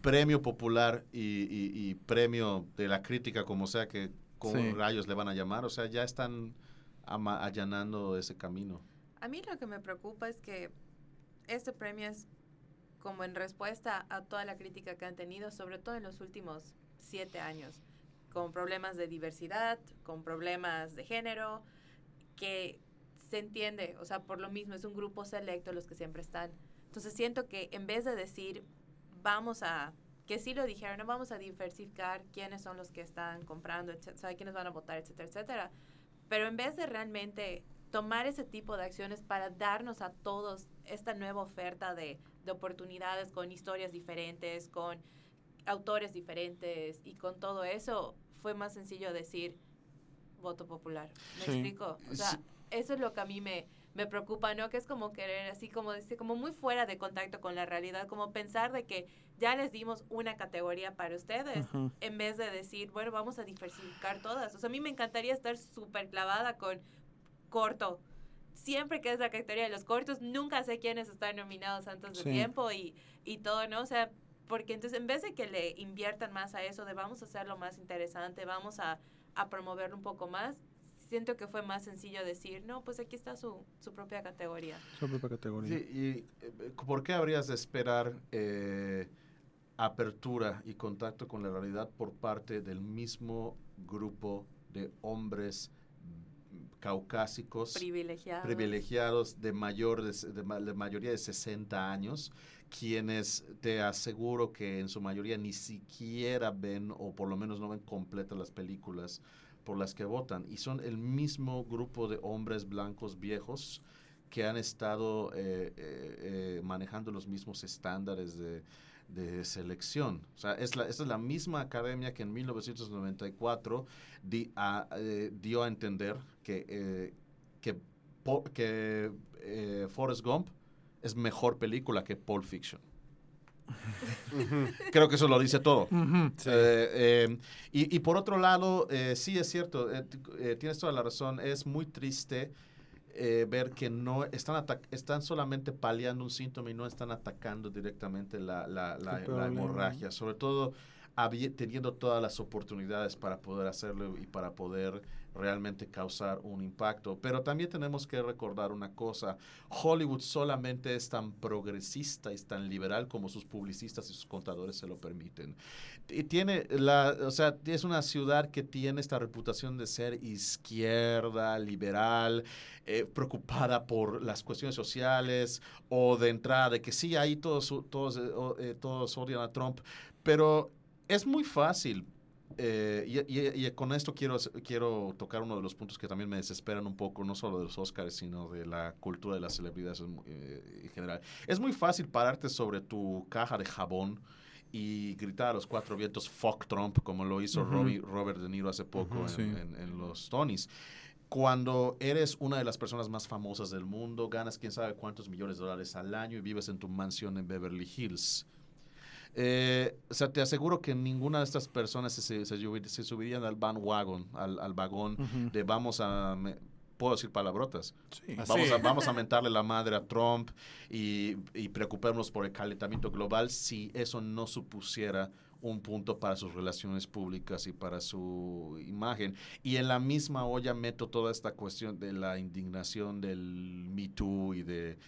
premio popular y, y- y premio de la crítica, como sea que con Sí. rayos le van a llamar, o sea, ya están ama- allanando ese camino. A mí lo que me preocupa es que este premio es como en respuesta a toda la crítica que han tenido, sobre todo en los últimos siete años, con problemas de diversidad, con problemas de género, que se entiende, o sea, por lo mismo es un grupo selecto los que siempre están. Entonces siento que en vez de decir, vamos a, que sí lo dijeron, no vamos a diversificar quiénes son los que están comprando, etcétera, quiénes van a votar, etcétera, etcétera, pero en vez de realmente tomar ese tipo de acciones para darnos a todos esta nueva oferta de, de oportunidades con historias diferentes, con autores diferentes y con todo eso, fue más sencillo decir voto popular. ¿Me Sí. explico? O sea, Sí. eso es lo que a mí me, me preocupa, ¿no? Que es como querer, así como decir, como muy fuera de contacto con la realidad, como pensar de que ya les dimos una categoría para ustedes, en vez de decir, bueno, vamos a diversificar todas. O sea, a mí me encantaría estar súper clavada con corto. Siempre que es la categoría de los cortos, nunca sé quiénes están nominados antes de Sí. tiempo y, y todo, ¿no? O sea, porque entonces en vez de que le inviertan más a eso, de vamos a hacerlo más interesante, vamos a, a promoverlo un poco más, siento que fue más sencillo decir, no, pues aquí está su, su propia categoría. Su propia categoría. Sí, y eh, ¿por qué habrías de esperar eh, apertura y contacto con la realidad por parte del mismo grupo de hombres caucásicos? Privilegiados. privilegiados de mayor de, de de mayoría de 60 años, quienes te aseguro que en su mayoría ni siquiera ven o por lo menos no ven completas las películas por las que votan y son el mismo grupo de hombres blancos viejos que han estado eh, eh, eh, manejando los mismos estándares de, de selección. O sea, es la, es la misma academia que en 1994 di- a- eh, dio a entender que, eh, que, Po- que eh, Forrest Gump es mejor película que Pulp Fiction. Creo que eso lo dice todo. Sí. Eh, eh, y, y por otro lado, eh, sí es cierto, eh, eh, tienes toda la razón, es muy triste eh, ver que no están, están solamente paliando un síntoma y no están atacando directamente la, la- hemorragia, sobre todo teniendo todas las oportunidades para poder hacerlo y para poder realmente causar un impacto. Pero también tenemos que recordar una cosa, Hollywood solamente es tan progresista y tan liberal como sus publicistas y sus contadores se lo permiten. Y tiene la, o sea, es una ciudad que tiene esta reputación de ser izquierda, liberal, eh, preocupada por las cuestiones sociales o de entrada de que sí, ahí todos, todos, eh, eh, todos odian a Trump, pero es muy fácil. Eh, y, y- y con esto quiero, quiero tocar uno de los puntos que también me desesperan un poco, no solo de los Oscars, sino de la cultura de las celebridades en, eh, en general. Es muy fácil pararte sobre tu caja de jabón y gritar a los cuatro vientos fuck Trump, como lo hizo. Robbie- Robert De Niro hace poco Ujú, en, sí. en- en los Tonys. Cuando eres una de las personas más famosas del mundo, ganas quién sabe cuántos millones de dólares al año y vives en tu mansión en Beverly Hills. Eh, o sea, te aseguro que ninguna de estas personas se, se, se subir- se subirían al bandwagon, al, al vagón de vamos a... me- Puedo decir palabrotas. Sí. Vamos, a, Sí. vamos a mentarle la madre a Trump y, y preocuparnos por el calentamiento global si eso no supusiera un punto para sus relaciones públicas y para su imagen. Y en la misma olla meto toda esta cuestión de la indignación del Me Too y, de,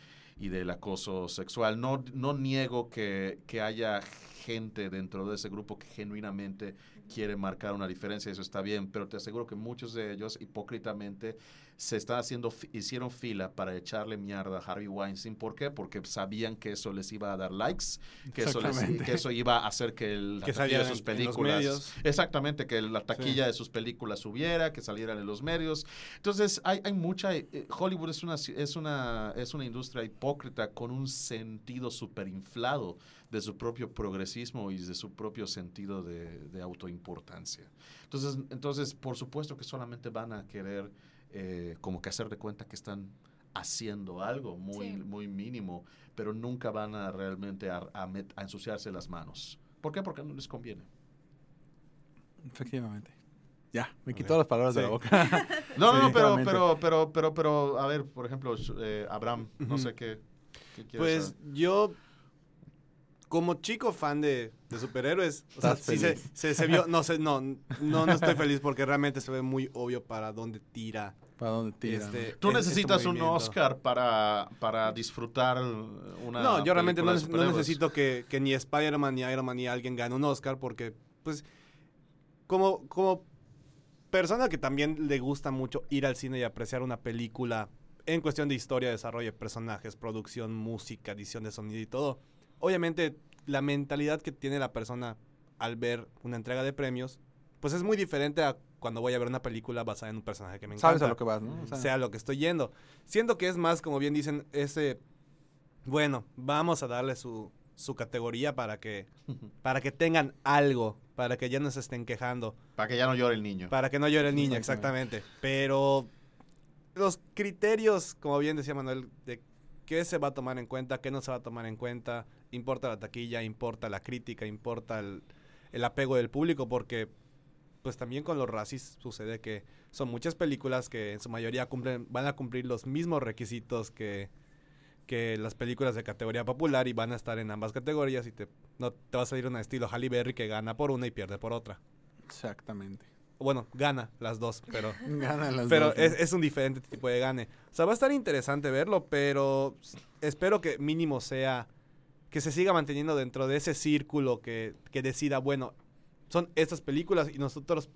y del acoso sexual. No, no niego que, que haya gente dentro de ese grupo que genuinamente quiere marcar una diferencia, eso está bien, pero te aseguro que muchos de ellos hipócritamente se están haciendo, hicieron fila para echarle mierda a Harvey Weinstein. ¿Por qué? Porque sabían que eso les iba a dar likes, que eso, les- que eso iba a hacer que el, la Que taquilla de salieran sus en- en los películas... medios. Exactamente, que la taquilla de sus películas subiera, que salieran en los medios. Entonces, hay, hay mucha... eh, Hollywood es una, es, una, es una industria hipócrita con un sentido súper inflado de su propio progresismo y de su propio sentido de, de autoimportancia. Entonces, entonces, por supuesto que solamente van a querer eh, como que hacer de cuenta que están haciendo algo muy, Sí. muy mínimo, pero nunca van a realmente a, a met- a ensuciarse las manos ¿Por qué? Porque no les conviene. Efectivamente. Ya, me quitó las palabras de la boca. No, no, Sí, no, pero, pero, pero, pero, pero, a ver, por ejemplo, eh, Abraham, no sé qué, qué quieres Pues saber. yo, como chico fan de, de superhéroes, o sea, sí se, feliz. se, se vio, no sé, no, no, no estoy feliz porque realmente se ve muy obvio para dónde tira. ¿Para dónde tira? Este, Tú es- este necesitas un. Oscar para, para disfrutar una No, yo realmente no, necesito que, que ni Spider-Man, ni Iron Man, ni alguien gane un Oscar porque, pues, como, como persona que también le gusta mucho ir al cine y apreciar una película en cuestión de historia, desarrollo de personajes, producción, música, edición de sonido y todo, obviamente la mentalidad que tiene la persona al ver una entrega de premios, pues es muy diferente a cuando voy a ver una película basada en un personaje que me encanta Sabes a lo que vas, ¿no? O sea, sea lo que estoy yendo. Siento que es más, como bien dicen, ese, bueno, vamos a darle su, su categoría para que, para que tengan algo, para que ya no se estén quejando, Para que ya no llore el niño. para que no llore el niño, exactamente. Pero los criterios, como bien decía Manuel, de qué se va a tomar en cuenta, qué no se va a tomar en cuenta, importa la taquilla, importa la crítica, importa el, el apego del público, porque pues también con los racis sucede que son muchas películas que en su mayoría cumplen, van a cumplir los mismos requisitos que, que las películas de categoría popular y van a estar en ambas categorías y te, no te va a salir una estilo Halle Berry que gana por una y pierde por otra. Exactamente. Bueno, gana las dos, pero, Ganan las pero dos, ¿no? es, es un diferente tipo de gane. O sea, va a estar interesante verlo, pero espero que mínimo sea que se siga manteniendo dentro de ese círculo que, que decida, bueno, son estas películas y nosotros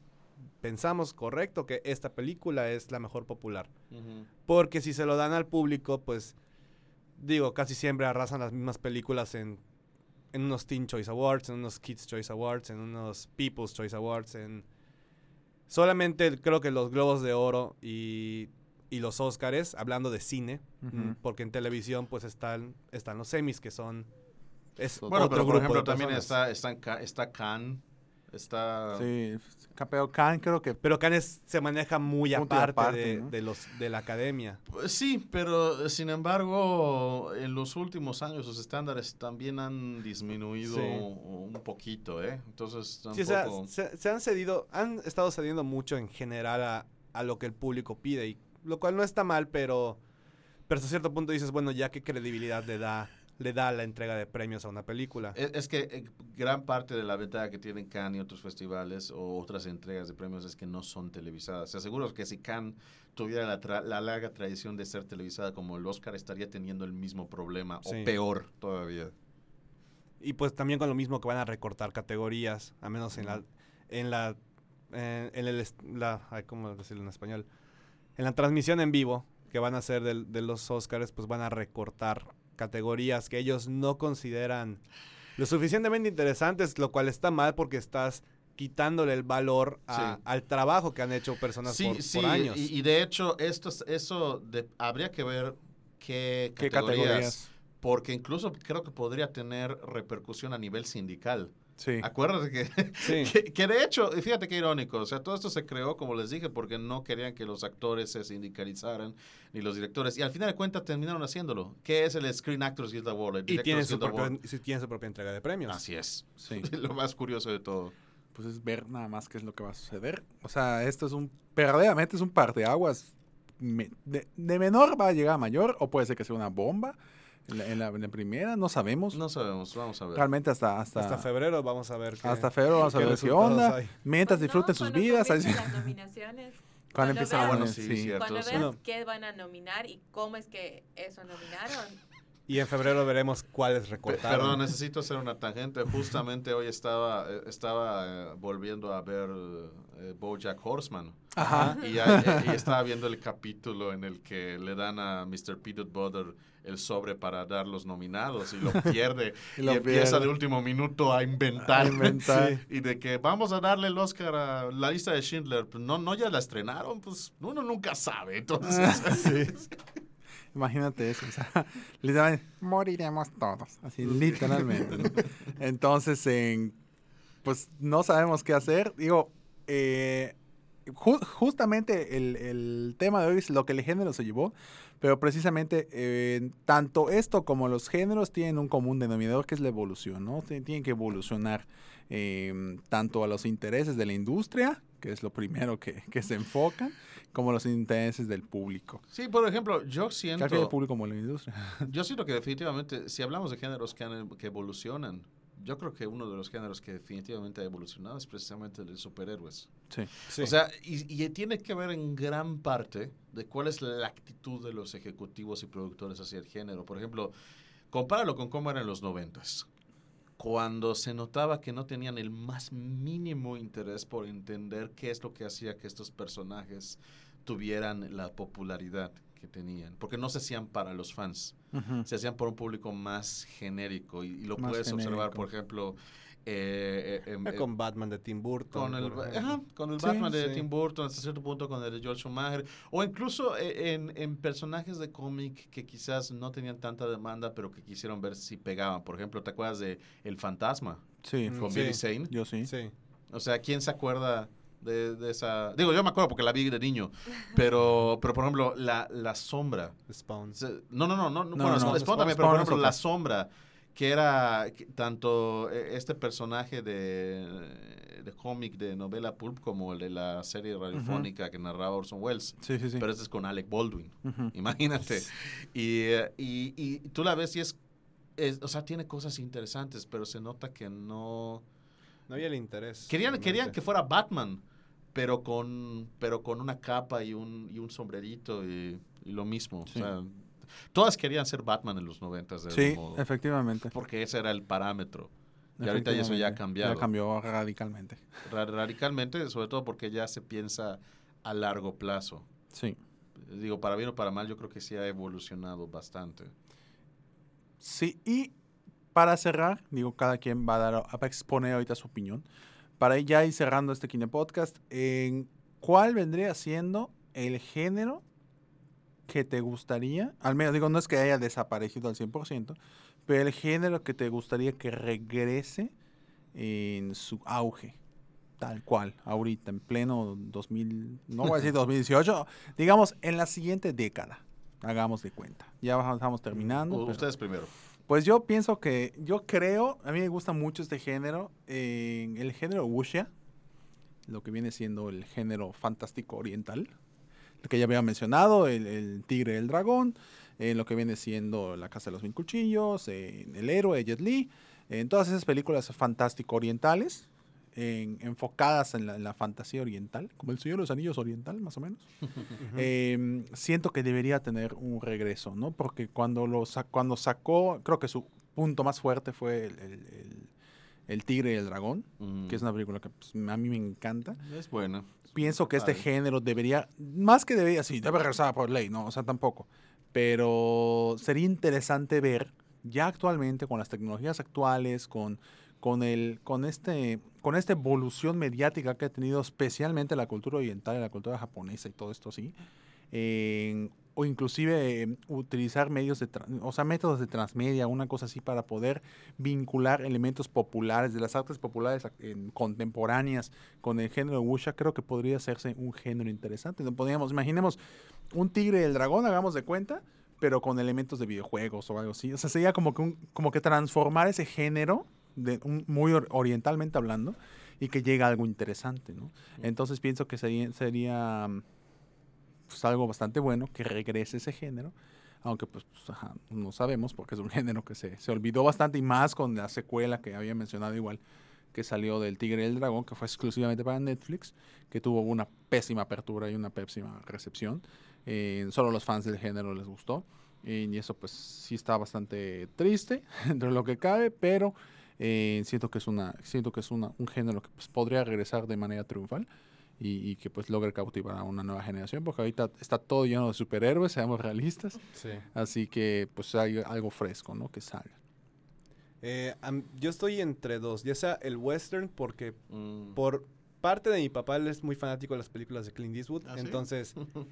pensamos correcto que esta película es la mejor popular. Porque si se lo dan al público, pues digo, casi siempre arrasan las mismas películas en, en unos Teen Choice Awards, en unos Kids Choice Awards, en unos People's Choice Awards, en solamente creo que los Globos de Oro y, y los Óscares, hablando de cine, porque en televisión pues están, están los semis que son es Bueno, otro pero por grupo ejemplo de también está, está, está Cannes, está... Sí, campeón Khan creo que Pero Cannes se maneja muy aparte, aparte, de, ¿no? de los de la academia. Pues Sí, pero eh, sin embargo, en los últimos años los estándares también han disminuido Sí. un poquito, ¿eh? Entonces, Sí, o sea, tampoco... se, se han cedido, han estado cediendo mucho en general a, a lo que el público pide, y, lo cual no está mal, pero, pero hasta cierto punto dices, bueno, ya qué credibilidad le da, le da la entrega de premios a una película. Es, es que eh, gran parte de la ventaja que tienen Cannes y otros festivales o otras entregas de premios es que no son televisadas. Se aseguro que si Cannes tuviera la, tra- la larga tradición de ser televisada como el Oscar, estaría teniendo el mismo problema Sí. o peor todavía. Y pues también con lo mismo que van a recortar categorías, a menos en la, en la, en, en el, est- la, ay, ¿cómo decirlo en español? En la transmisión en vivo que van a hacer del- de, los Oscars, pues van a recortar categorías que ellos no consideran lo suficientemente interesantes, lo cual está mal porque estás quitándole el valor a- Sí. al trabajo que han hecho personas Sí, por, sí, por años. Y, y de hecho, esto, es- eso de- habría que ver qué qué categorías, categorías. porque incluso creo que podría tener repercusión a nivel sindical. Sí. Acuérdate que, Sí. que, que de hecho, fíjate qué irónico, o sea, todo esto se creó, como les dije, porque no querían que los actores se sindicalizaran, ni los directores, y al final de cuentas terminaron haciéndolo. ¿Qué es el Screen Actors Guild Award? El y tienen Directors su, propia entrega de premios. Así es. Sí. Lo más curioso de todo. Pues es ver nada más qué es lo que va a suceder. O sea, esto es un, verdaderamente es un parteaguas. Me- de, de menor va a llegar a mayor, o puede ser que sea una bomba en la, en la- en la primera, no sabemos. No sabemos, vamos a ver. Realmente hasta, hasta, Hasta febrero vamos a ver qué, hasta febrero vamos a ver qué onda. hay. Mientras Pues disfruten no, sus vidas. las nominaciones. Cuando Cuando veas- a bueno, sí, sí. cierto. Cuando sí. veas Bueno. qué van a nominar y cómo es que eso nominaron. Y en febrero veremos cuáles recortaron. Perdón, necesito hacer una tangente. Justamente hoy estaba, eh, estaba eh, volviendo a ver eh, BoJack Horseman. Ajá. Y, eh, y estaba viendo el capítulo en el que le dan a Mr. Peanut Butter el sobre para dar los nominados y lo pierde. Y y lo empieza pierde. de último minuto a inventar. A inventar. Y de que vamos a darle el Oscar a la lista de Schindler. Pues no, no ya la estrenaron, pues uno nunca sabe. Entonces, Imagínate eso. O sea, literalmente, moriremos todos. Así, literalmente. ¿no? Entonces, en, pues no sabemos qué hacer. Digo, eh, ju- justamente el, el tema de hoy es lo que el género se llevó. Pero precisamente eh, tanto esto como los géneros tienen un común denominador que es la evolución, ¿no? Tien- Tienen que evolucionar eh, tanto a los intereses de la industria, que es lo primero que, que se enfocan, como los intereses del público. Sí, por ejemplo, yo final el siento, público como la industria. yo siento que definitivamente, si hablamos de géneros que, han- que evolucionan, yo creo que uno de los géneros que definitivamente ha evolucionado es precisamente el de superhéroes. Sí. Sí. O sea, y, y tiene que ver en gran parte de cuál es la actitud de los ejecutivos y productores hacia el género. Por ejemplo, compáralo con cómo era en los noventas, cuando se notaba que no tenían el más mínimo interés por entender qué es lo que hacía que estos personajes tuvieran la popularidad que tenían, porque no se hacían para los fans se hacían por un público más genérico y, y lo Más puedes observar, por ejemplo, eh, eh, em, Eh, eh, con Batman de Tim Burton. con el, por ajá, ejemplo. con el Sí, Batman de sí. Tim Burton, hasta cierto punto con el de George Schumacher, o incluso en, en personajes de cómic que quizás no tenían tanta demanda, pero que quisieron ver si pegaban. Por ejemplo, ¿te acuerdas de El Fantasma Sí, Mm, con sí. Billy Zane? yo sí. Sí. O sea, ¿quién se acuerda de, de esa...? Digo, yo me acuerdo porque la vi de niño, pero, pero por ejemplo, La, la Sombra. Spawn. No, no, no, no, No, no, bueno, no, Spawn, Spawn- también, Spawn pero por ejemplo. La Sombra, que era tanto eh, este personaje de, de cómic, de novela pulp, como el de la serie radiofónica que narraba Orson Welles, Sí, sí, sí. pero este es con Alec Baldwin, imagínate. Y, eh, y, y tú la ves y es, es- o sea, tiene cosas interesantes, pero se nota que no... No había el interés. Querían, querían que fuera Batman, pero con, pero con una capa y un, y un sombrerito y, y lo mismo. Sí. O sea, todas querían ser Batman en los noventas, de Sí, algún modo, efectivamente. porque ese era el parámetro. Y ahorita eso ya ha cambiado. Ya cambió radicalmente. Ra- radicalmente, sobre todo porque ya se piensa a largo plazo. Sí. Digo, para bien o para mal, yo creo que sí ha evolucionado bastante. Sí, y para cerrar, digo, cada quien va a, dar, va a exponer ahorita su opinión. Para ya ir cerrando este Kine Podcast, ¿en ¿cuál vendría siendo el género que te gustaría? Al menos, digo, no es que haya desaparecido al 100%, pero el género que te gustaría que regrese en su auge. Tal cual, ahorita, en pleno 2000, no voy a decir 2018, digamos, en la siguiente década. Hagamos de cuenta. Ya estamos terminando. Pero- Ustedes primero. pues yo pienso que, yo creo, a mí me gusta mucho este género, en el género wuxia, lo que viene siendo el género fantástico oriental, que ya había mencionado, el, el tigre y el dragón, en lo que viene siendo La Casa de los Mil Cuchillos, en El Héroe, Jet Li, en todas esas películas fantástico orientales, en- enfocadas en la, en la fantasía oriental, como El Señor de los Anillos oriental, más o menos. Eh, siento que debería tener un regreso, ¿no? Porque cuando, lo cuando sacó, creo que su punto más fuerte fue el, el- el- el Tigre y el Dragón, Mm. que es una película que pues, a mí me encanta. Es buena. Pienso que este género debería, más que debería, sí, debe regresar por ley, no, o sea, tampoco. Pero sería interesante ver, ya actualmente, con las tecnologías actuales, con, con, el, con, este, con esta evolución mediática que ha tenido especialmente la cultura oriental y la cultura japonesa y todo esto así, en- o inclusive eh, utilizar medios de, o sea, métodos de transmedia, una cosa así para poder vincular elementos populares de las artes populares en- contemporáneas con el género wuxia, creo que podría hacerse un género interesante. No podríamos, imaginemos un tigre y el dragón, hagamos de cuenta, pero con elementos de videojuegos o algo así. O sea, sería como que un, como que transformar ese género de un- muy or- orientalmente hablando y que llegue a algo interesante, ¿no? Entonces pienso que sería, sería mm, pues, algo bastante bueno que regrese ese género, aunque pues, pues, ajá, no sabemos porque es un género que se, se olvidó bastante y más con la secuela que había mencionado igual que salió del Tigre y el Dragón, que fue exclusivamente para Netflix, que tuvo una pésima apertura y una pésima recepción. Eh, solo los fans del género les gustó. eh, y eso pues sí está bastante triste dentro de lo que cabe, pero eh, siento que es una siento que es una, un género que pues, podría regresar de manera triunfal y, y que pues logre cautivar a una nueva generación, porque ahorita está todo lleno de superhéroes, seamos realistas, Sí. así que pues hay algo fresco, ¿no? Que salga. Eh, am- yo estoy entre dos, ya sea el western, porque Mm. por parte de mi papá él es muy fanático de las películas de Clint Eastwood, ¿Ah, sí? entonces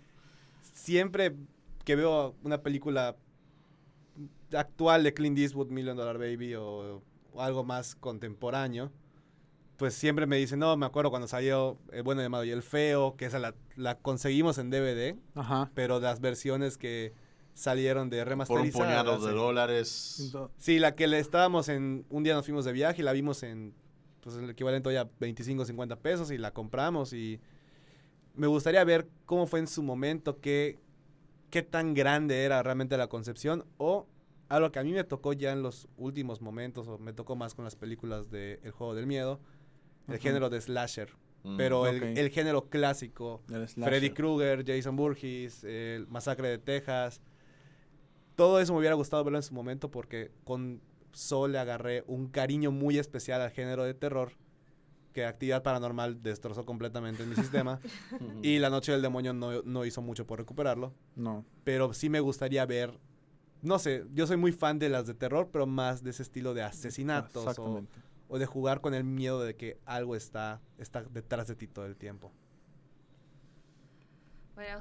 siempre que veo una película actual de Clint Eastwood, Million Dollar Baby o, o algo más contemporáneo, pues siempre me dice, no, me acuerdo cuando salió El bueno, el malo y el feo, que esa la, la conseguimos en DVD, Ajá. pero las versiones que salieron de Por un remasterizadas. puñado de sí. dólares. Sí, la que le estábamos en. Un día nos fuimos de viaje y la vimos en. Pues el equivalente hoy a 25, 50 pesos y la compramos. Y me gustaría ver cómo fue en su momento, qué, qué tan grande era realmente la concepción. O algo que a mí me tocó ya en los últimos momentos, o me tocó más con las películas de El juego del miedo, el género de slasher. Mm. Pero el, género clásico, el Freddy. Krueger, Jason Voorhees, el Masacre de Texas. Todo eso me hubiera gustado verlo en su momento porque con Sol le agarré un cariño muy especial al género de terror que Actividad Paranormal destrozó completamente en mi sistema y La Noche del Demonio no, no hizo mucho por recuperarlo. No. Pero sí me gustaría ver, no sé, yo soy muy fan de las de terror, pero más de ese estilo de asesinatos o. o de jugar con el miedo de que algo está, está detrás de ti todo el tiempo. Bueno,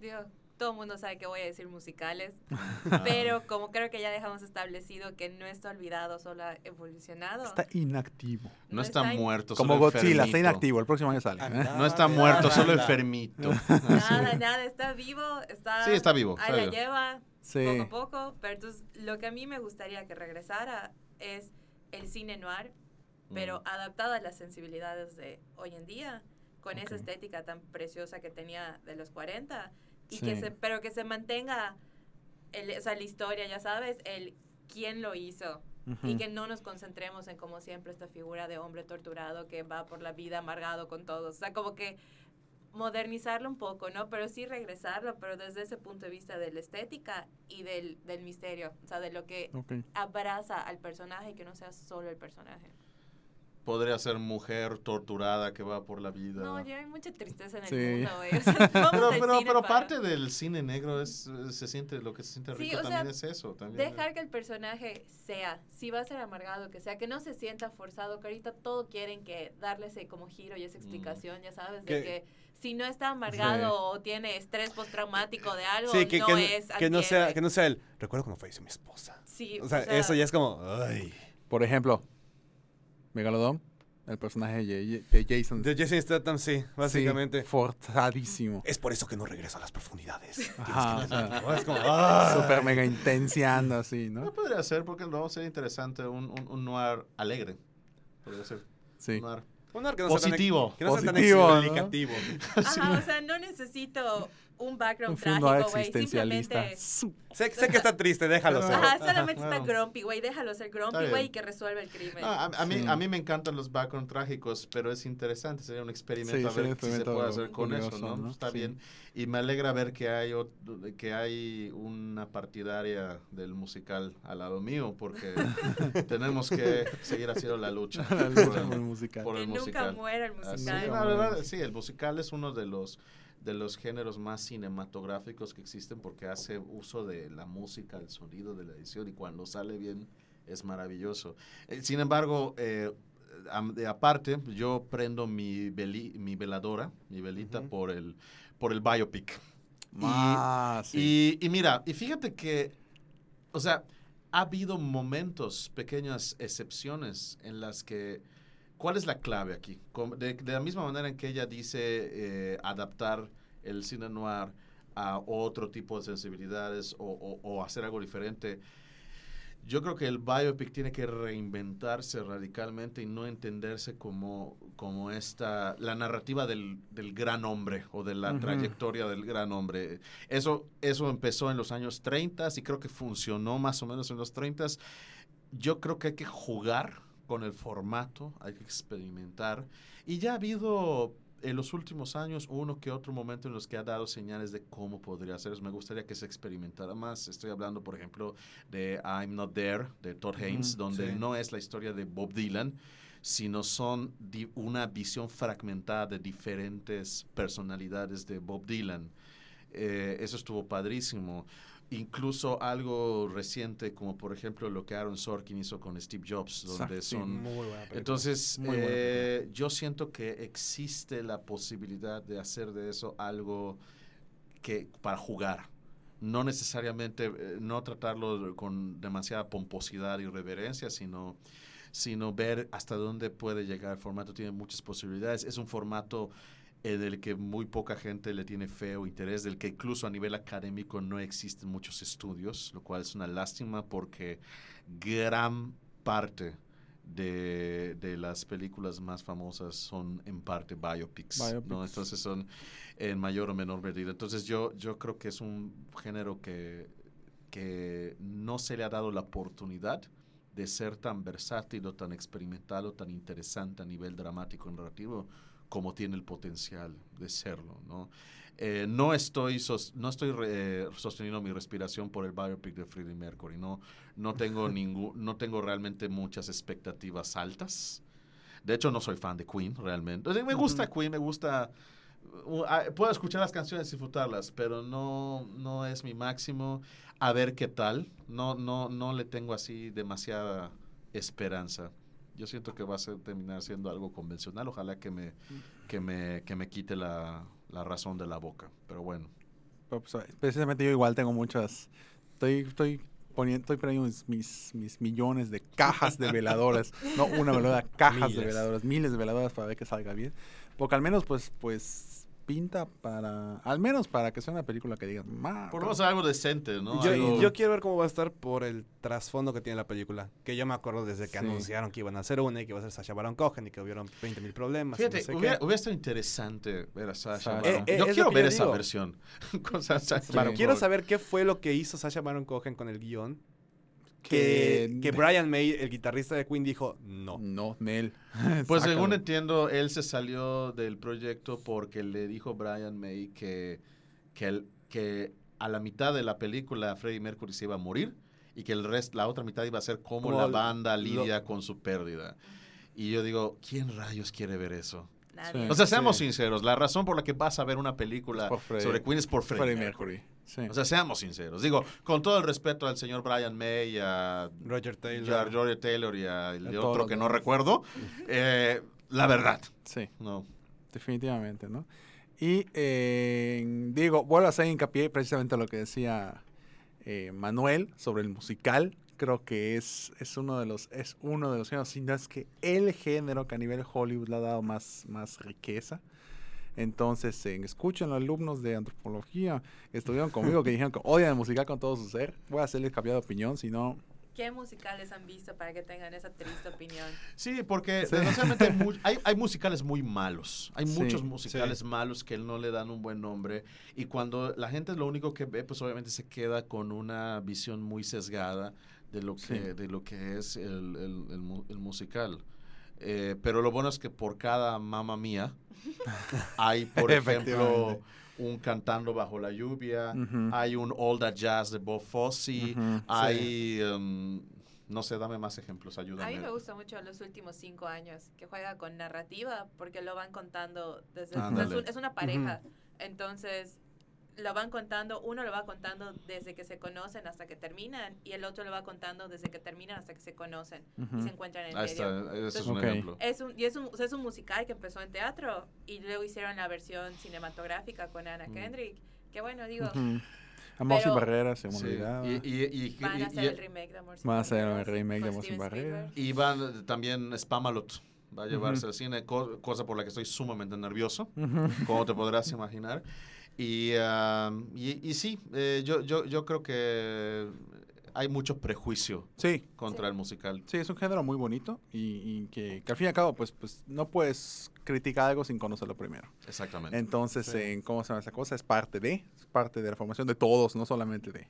digo, todo el mundo sabe que voy a decir musicales, pero como creo que ya dejamos establecido que no está olvidado, solo ha evolucionado. Está inactivo. No está en- muerto, Como solo Godzilla, está enfermito. inactivo. El próximo año sale. ¿eh? No está muerto, solo enfermito. Nada, nada, está vivo, está... Sí, está vivo, Ahí está la vivo. lleva, Sí. poco a poco, pero entonces lo que a mí me gustaría que regresara es el cine noir, pero Mm. adaptado a las sensibilidades de hoy en día, con esa estética tan preciosa que tenía de los 40, y Sí. que se, pero que se mantenga, el, o sea, la historia, ya sabes, el quién lo hizo, y que no nos concentremos en como siempre esta figura de hombre torturado que va por la vida amargado con todos. O sea, como que modernizarlo un poco, ¿no? Pero sí regresarlo, pero desde ese punto de vista de la estética y del, del misterio, o sea, de lo que abraza al personaje y que no sea solo el personaje. Podría ser mujer torturada que va por la vida. No, ya hay mucha tristeza en el Sí. mundo, güey. O sea, vamos pero, pero, cine pero para parte del cine negro es se siente lo que se siente Sí, rico sea, también es eso también Dejar que el personaje sea, si va a ser amargado, que sea, que no se sienta forzado, que ahorita todo quieren que darle ese como giro y esa Mm. explicación, ya sabes, de Que- que si no está amargado o tiene estrés postraumático de algo, Sí, que, no que, es que no sea, que no sea el. Recuerdo cuando falleció mi esposa. Sí, O sea, eso ya es como. Ay. Por ejemplo, Megalodon, el personaje de, de Jason. De Jason Statham, sí, básicamente. Sí, forzadísimo. Es por eso que no regreso a las profundidades. Ajá, o sea, Es como, ah. Súper mega intenseando así, no ¿no? podría ser porque no sería interesante un, un, un noir alegre podría ser Sí. un noir Un que no sea tan- positivo que no sea tan Positivo, ¿no? explicativo. Ajá, o sea, no necesito un background Un trágico, güey, existencialista. simplemente... Sé, sé que está triste, déjalo ser. Ajá, solamente está grumpy, güey, déjalo ser grumpy, güey, y que resuelve el crimen. No, a, a mí, Sí. a mí me encantan los background trágicos, pero es interesante, sería un experimento Sí, a ver si se puede hacer con eso, curioso, ¿no? ¿no? Está Sí. bien. Y me alegra ver que hay, que hay una partidaria del musical al lado mío, porque tenemos que seguir haciendo la lucha. La por lucha el- por el musical. por que el nunca musical. muera el Así, musical. Nunca la verdad, sí, el musical es uno de los de los géneros más cinematográficos que existen porque hace uso de la música, el sonido de la edición y cuando sale bien es maravilloso. Eh, sin embargo, eh, de aparte, yo prendo mi, veli- mi veladora, mi velita por el por el biopic. Y- Ah, sí. y, y mira, y fíjate que, o sea, ha habido momentos, pequeñas excepciones en las que, ¿cuál es la clave aquí? De, de la misma manera en que ella dice eh, adaptar el cine noir a otro tipo de sensibilidades o, o- o hacer algo diferente. Yo creo que el biopic tiene que reinventarse radicalmente y no entenderse como, como esta, la narrativa del, del gran hombre o de la Ujú. trayectoria del gran hombre. Eso, eso empezó en los años 30 y creo que funcionó más o menos en los 30. Yo creo que hay que jugar con el formato, hay que experimentar. Y ya ha habido en los últimos años uno que otro momento en los que ha dado señales de cómo podría ser. Me gustaría que se experimentara más. Estoy hablando, por ejemplo, de I'm Not There, de Todd Haynes, donde sí. no es la historia de Bob Dylan, sino son una visión fragmentada de diferentes personalidades de Bob Dylan. Eh, eso estuvo padrísimo. Incluso algo reciente, como por ejemplo lo que Aaron Sorkin hizo con Steve Jobs, donde sí. son Muy buena entonces, Muy buena eh, yo siento que existe la posibilidad de hacer de eso algo que para jugar. No necesariamente, eh, no tratarlo con demasiada pomposidad y reverencia, sino, sino ver hasta dónde puede llegar el formato. Tiene muchas posibilidades. Es un formato eh, del que muy poca gente le tiene fe o interés, del que incluso a nivel académico no existen muchos estudios, lo cual es una lástima porque gran parte de, de las películas más famosas son en parte biopics. Entonces son en mayor o menor medida. Entonces yo, yo creo que es un género que, que no se le ha dado la oportunidad de ser tan versátil o tan experimental o tan interesante a nivel dramático y narrativo como tiene el potencial de serlo, ¿no? Eh, no estoy, sos- no estoy re- sosteniendo mi respiración por el biopic de Freddie Mercury, no, no, tengo ningún, no tengo realmente muchas expectativas altas. De hecho, no soy fan de Queen, realmente. O sea, me gusta Queen, me gusta... uh, ah, puedo escuchar las canciones y disfrutarlas, pero no, no es mi máximo. A ver qué tal. No, no, no le tengo así demasiada esperanza. Yo siento que va a ser, terminar siendo algo convencional. Ojalá que me, que me, que me quite la, la razón de la boca. Pero bueno. Pues, precisamente yo igual tengo muchas. Estoy, estoy poniendo, estoy poniendo mis, mis, millones de cajas de veladoras. no una veladora, cajas de Miles. veladoras, miles de veladoras para ver que salga bien. Porque al menos, pues, pues pinta para. Al menos para que sea una película que digas, "Ma, Por lo menos algo decente, ¿no? Yo, Algo- yo quiero ver cómo va a estar por el trasfondo que tiene la película. Que yo me acuerdo desde que Sí. anunciaron que iban a hacer una y que iba a ser Sasha Baron Cohen y que hubieron 20 mil problemas. no Fíjate, sé hubiera, qué. hubiera estado interesante ver a Sasha Sasha. Baron. Eh, eh, yo es quiero ver yo esa digo. versión. con Sasha Sí. Baron Quiero saber qué fue lo que hizo Sasha Baron Cohen con el guion. Que, que Brian May, el guitarrista de Queen, dijo no. No, Nel. Pues según entiendo, él se salió del proyecto porque le dijo Brian May que, que, el- que a la mitad de la película Freddie Mercury se iba a morir y que el resto, la otra mitad iba a ser cómo Como la banda lidia con su pérdida. Y yo digo, ¿quién rayos quiere ver eso? Nadie. O sea, seamos Sí. sinceros, la razón por la que vas a ver una película sobre Queen es por Freddie, Freddie Mercury. Mercury. Sí. O sea, seamos sinceros. Digo, con todo el respeto al señor Brian May, a Roger Taylor. George George Taylor y al A otro que no recuerdo, eh, la verdad, sí. no. Definitivamente, ¿no? Y eh, digo, vuelvo a hacer hincapié precisamente en lo que decía eh, Manuel sobre el musical. Creo que es, es uno de los es uno de los géneros, si no es que el género que a nivel Hollywood le ha dado más, más riqueza. Entonces, eh, escuchen los alumnos de antropología que estuvieron conmigo, que dijeron que odian el musical con todo su ser. Voy a hacerles cambiar de opinión, si no, ¿Qué musicales han visto para que tengan esa triste opinión? Sí, porque Sí. desgraciadamente hay, mu- hay, hay musicales muy malos. Hay Sí, muchos musicales malos que no le dan un buen nombre. Y cuando la gente lo único que ve, pues obviamente se queda con una visión muy sesgada de lo que, Sí. de lo que es el, el- el mu- el musical. Eh, pero lo bueno es que por cada mamá mía hay, por ejemplo, un Cantando bajo la lluvia, hay un All That Jazz de Bob Fosse, hay... um, no sé, dame más ejemplos, A ayúdame. mí me gusta mucho los últimos cinco años, que juega con narrativa, porque lo van contando desde... Es, un- es una pareja, entonces lo van contando, uno lo va contando desde que se conocen hasta que terminan, y el otro lo va contando desde que terminan hasta que se conocen y Ujú. se encuentran en el Ahí medio. está, ese es un Ok. ejemplo. Es un, y es un, o sea, es un musical que empezó en teatro y luego hicieron la versión cinematográfica con Anna Mm. Kendrick. Que bueno, digo. Amor sin barreras, Sí, humanidad. Y, y, y, van a y- hacer y- el remake de Amor sin Van a hacer el Barreras remake de Amor sin. Barreras. y van también Spamalot. Va a llevarse Ujú. al cine, co- cosa por la que estoy sumamente nervioso, Ujú. como te podrás imaginar. Y, ah, y, y sí, eh, yo, yo, yo creo que hay mucho prejuicio Sí, contra Sí. el musical. Sí, es un género muy bonito y, y que, que al fin y al cabo, pues, pues no puedes criticar algo sin conocerlo primero. Exactamente. Entonces, Sí. en ¿cómo se llama esa cosa? Es parte de, es parte de la formación de todos, no solamente de.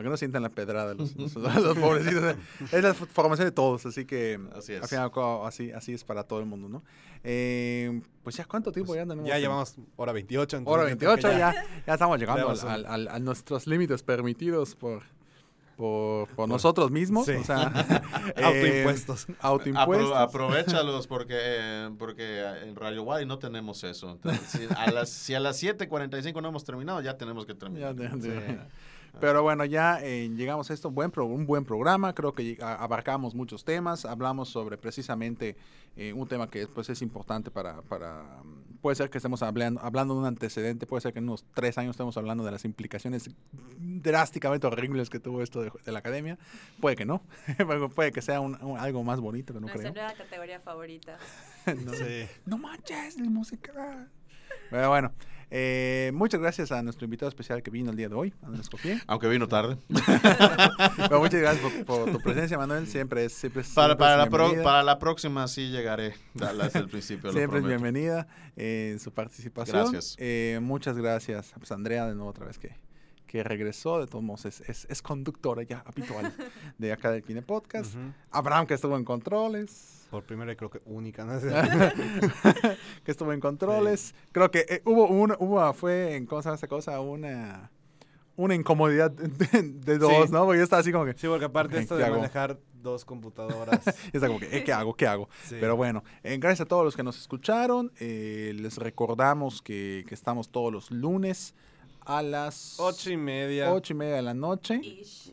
Para que no sientan la pedrada los, los, los pobrecitos. Es la formación de todos, así que Así es. al fin y al cabo, así, así es para todo el mundo, ¿no? Eh, pues ya, ¿cuánto tiempo ya tenemos? Ya llevamos hora 28. entonces Hora yo creo que 28, ya, ya estamos llegando al- al- al- a nuestros límites permitidos por, por, por nosotros mismos. Sí. O sea, eh, Autoimpuestos. autoimpuestos. Apro- aprovechalos porque, eh, porque en Radio Wadi no tenemos eso. Entonces, si, a las, si a las 7.45 no hemos terminado, ya tenemos que Ya terminar. de- de- Sí. Pero bueno, ya eh, llegamos a esto, buen pro- un buen programa, creo que abarcamos muchos temas, hablamos sobre precisamente eh, un tema que pues, es importante para, para, puede ser que estemos hablando, hablando de un antecedente, puede ser que en unos tres años estemos hablando de las implicaciones drásticamente horribles que tuvo esto de, de la academia, puede que no, puede que sea un- un- algo más bonito que no Nuestra creo. nueva categoría favorita. no, Sí. no manches, el musical. Pero bueno, eh, muchas gracias a nuestro invitado especial que vino el día de hoy, Manuel Escofié. Aunque vino tarde. Pero muchas gracias por, por tu presencia, Manuel. Siempre es, siempre Para, siempre para, es la pro- para la próxima sí llegaré. Desde el principio. lo Siempre es bienvenida eh, en su participación. Gracias. Eh, muchas gracias. Pues Andrea, de nuevo, otra vez que, que regresó. De todos modos, es, es, es conductora ya habitual de acá del Kine Podcast. Abraham, que estuvo en controles. Por primera y creo que única, ¿no? que estuvo en controles. Creo que eh, hubo una, hubo, fue, en, ¿cómo se llama esta cosa? Una, una incomodidad de, de dos, Sí. ¿no? Porque yo estaba así como que, Sí, porque aparte esto ¿qué de hago? manejar dos computadoras. estaba como que, eh, ¿qué hago? ¿Qué hago? sí. Pero bueno, eh, gracias a todos los que nos escucharon. eh, les recordamos que, que estamos todos los lunes a las Ocho y media. ocho y media de la noche. Ish.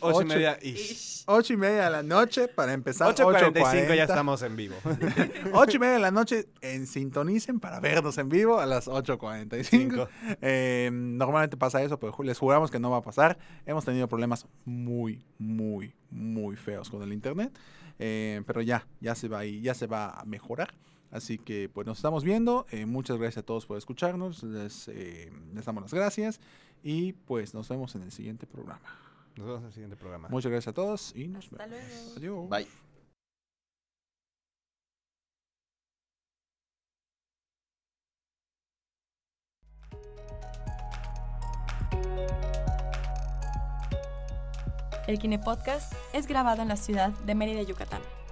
Ocho y ocho- media ish. Ocho y media de la noche para empezar. 8.45 ya 8:40. estamos en vivo. Ocho y media de la noche en sintonicen para vernos en vivo a las 8.45. Cinco. Eh, normalmente pasa eso, pero les juramos que no va a pasar. Hemos tenido problemas muy, muy, muy feos con el internet. Eh, pero ya, ya se va ir- ya se va a mejorar. Así que pues nos estamos viendo. Eh, muchas gracias a todos por escucharnos. Les, eh, les damos las gracias. Y pues nos vemos en el siguiente programa. Nos vemos en el siguiente programa. Muchas gracias a todos y nos Hasta vemos. luego. Adiós. Bye. El Kine Podcast es grabado en la ciudad de Mérida, Yucatán,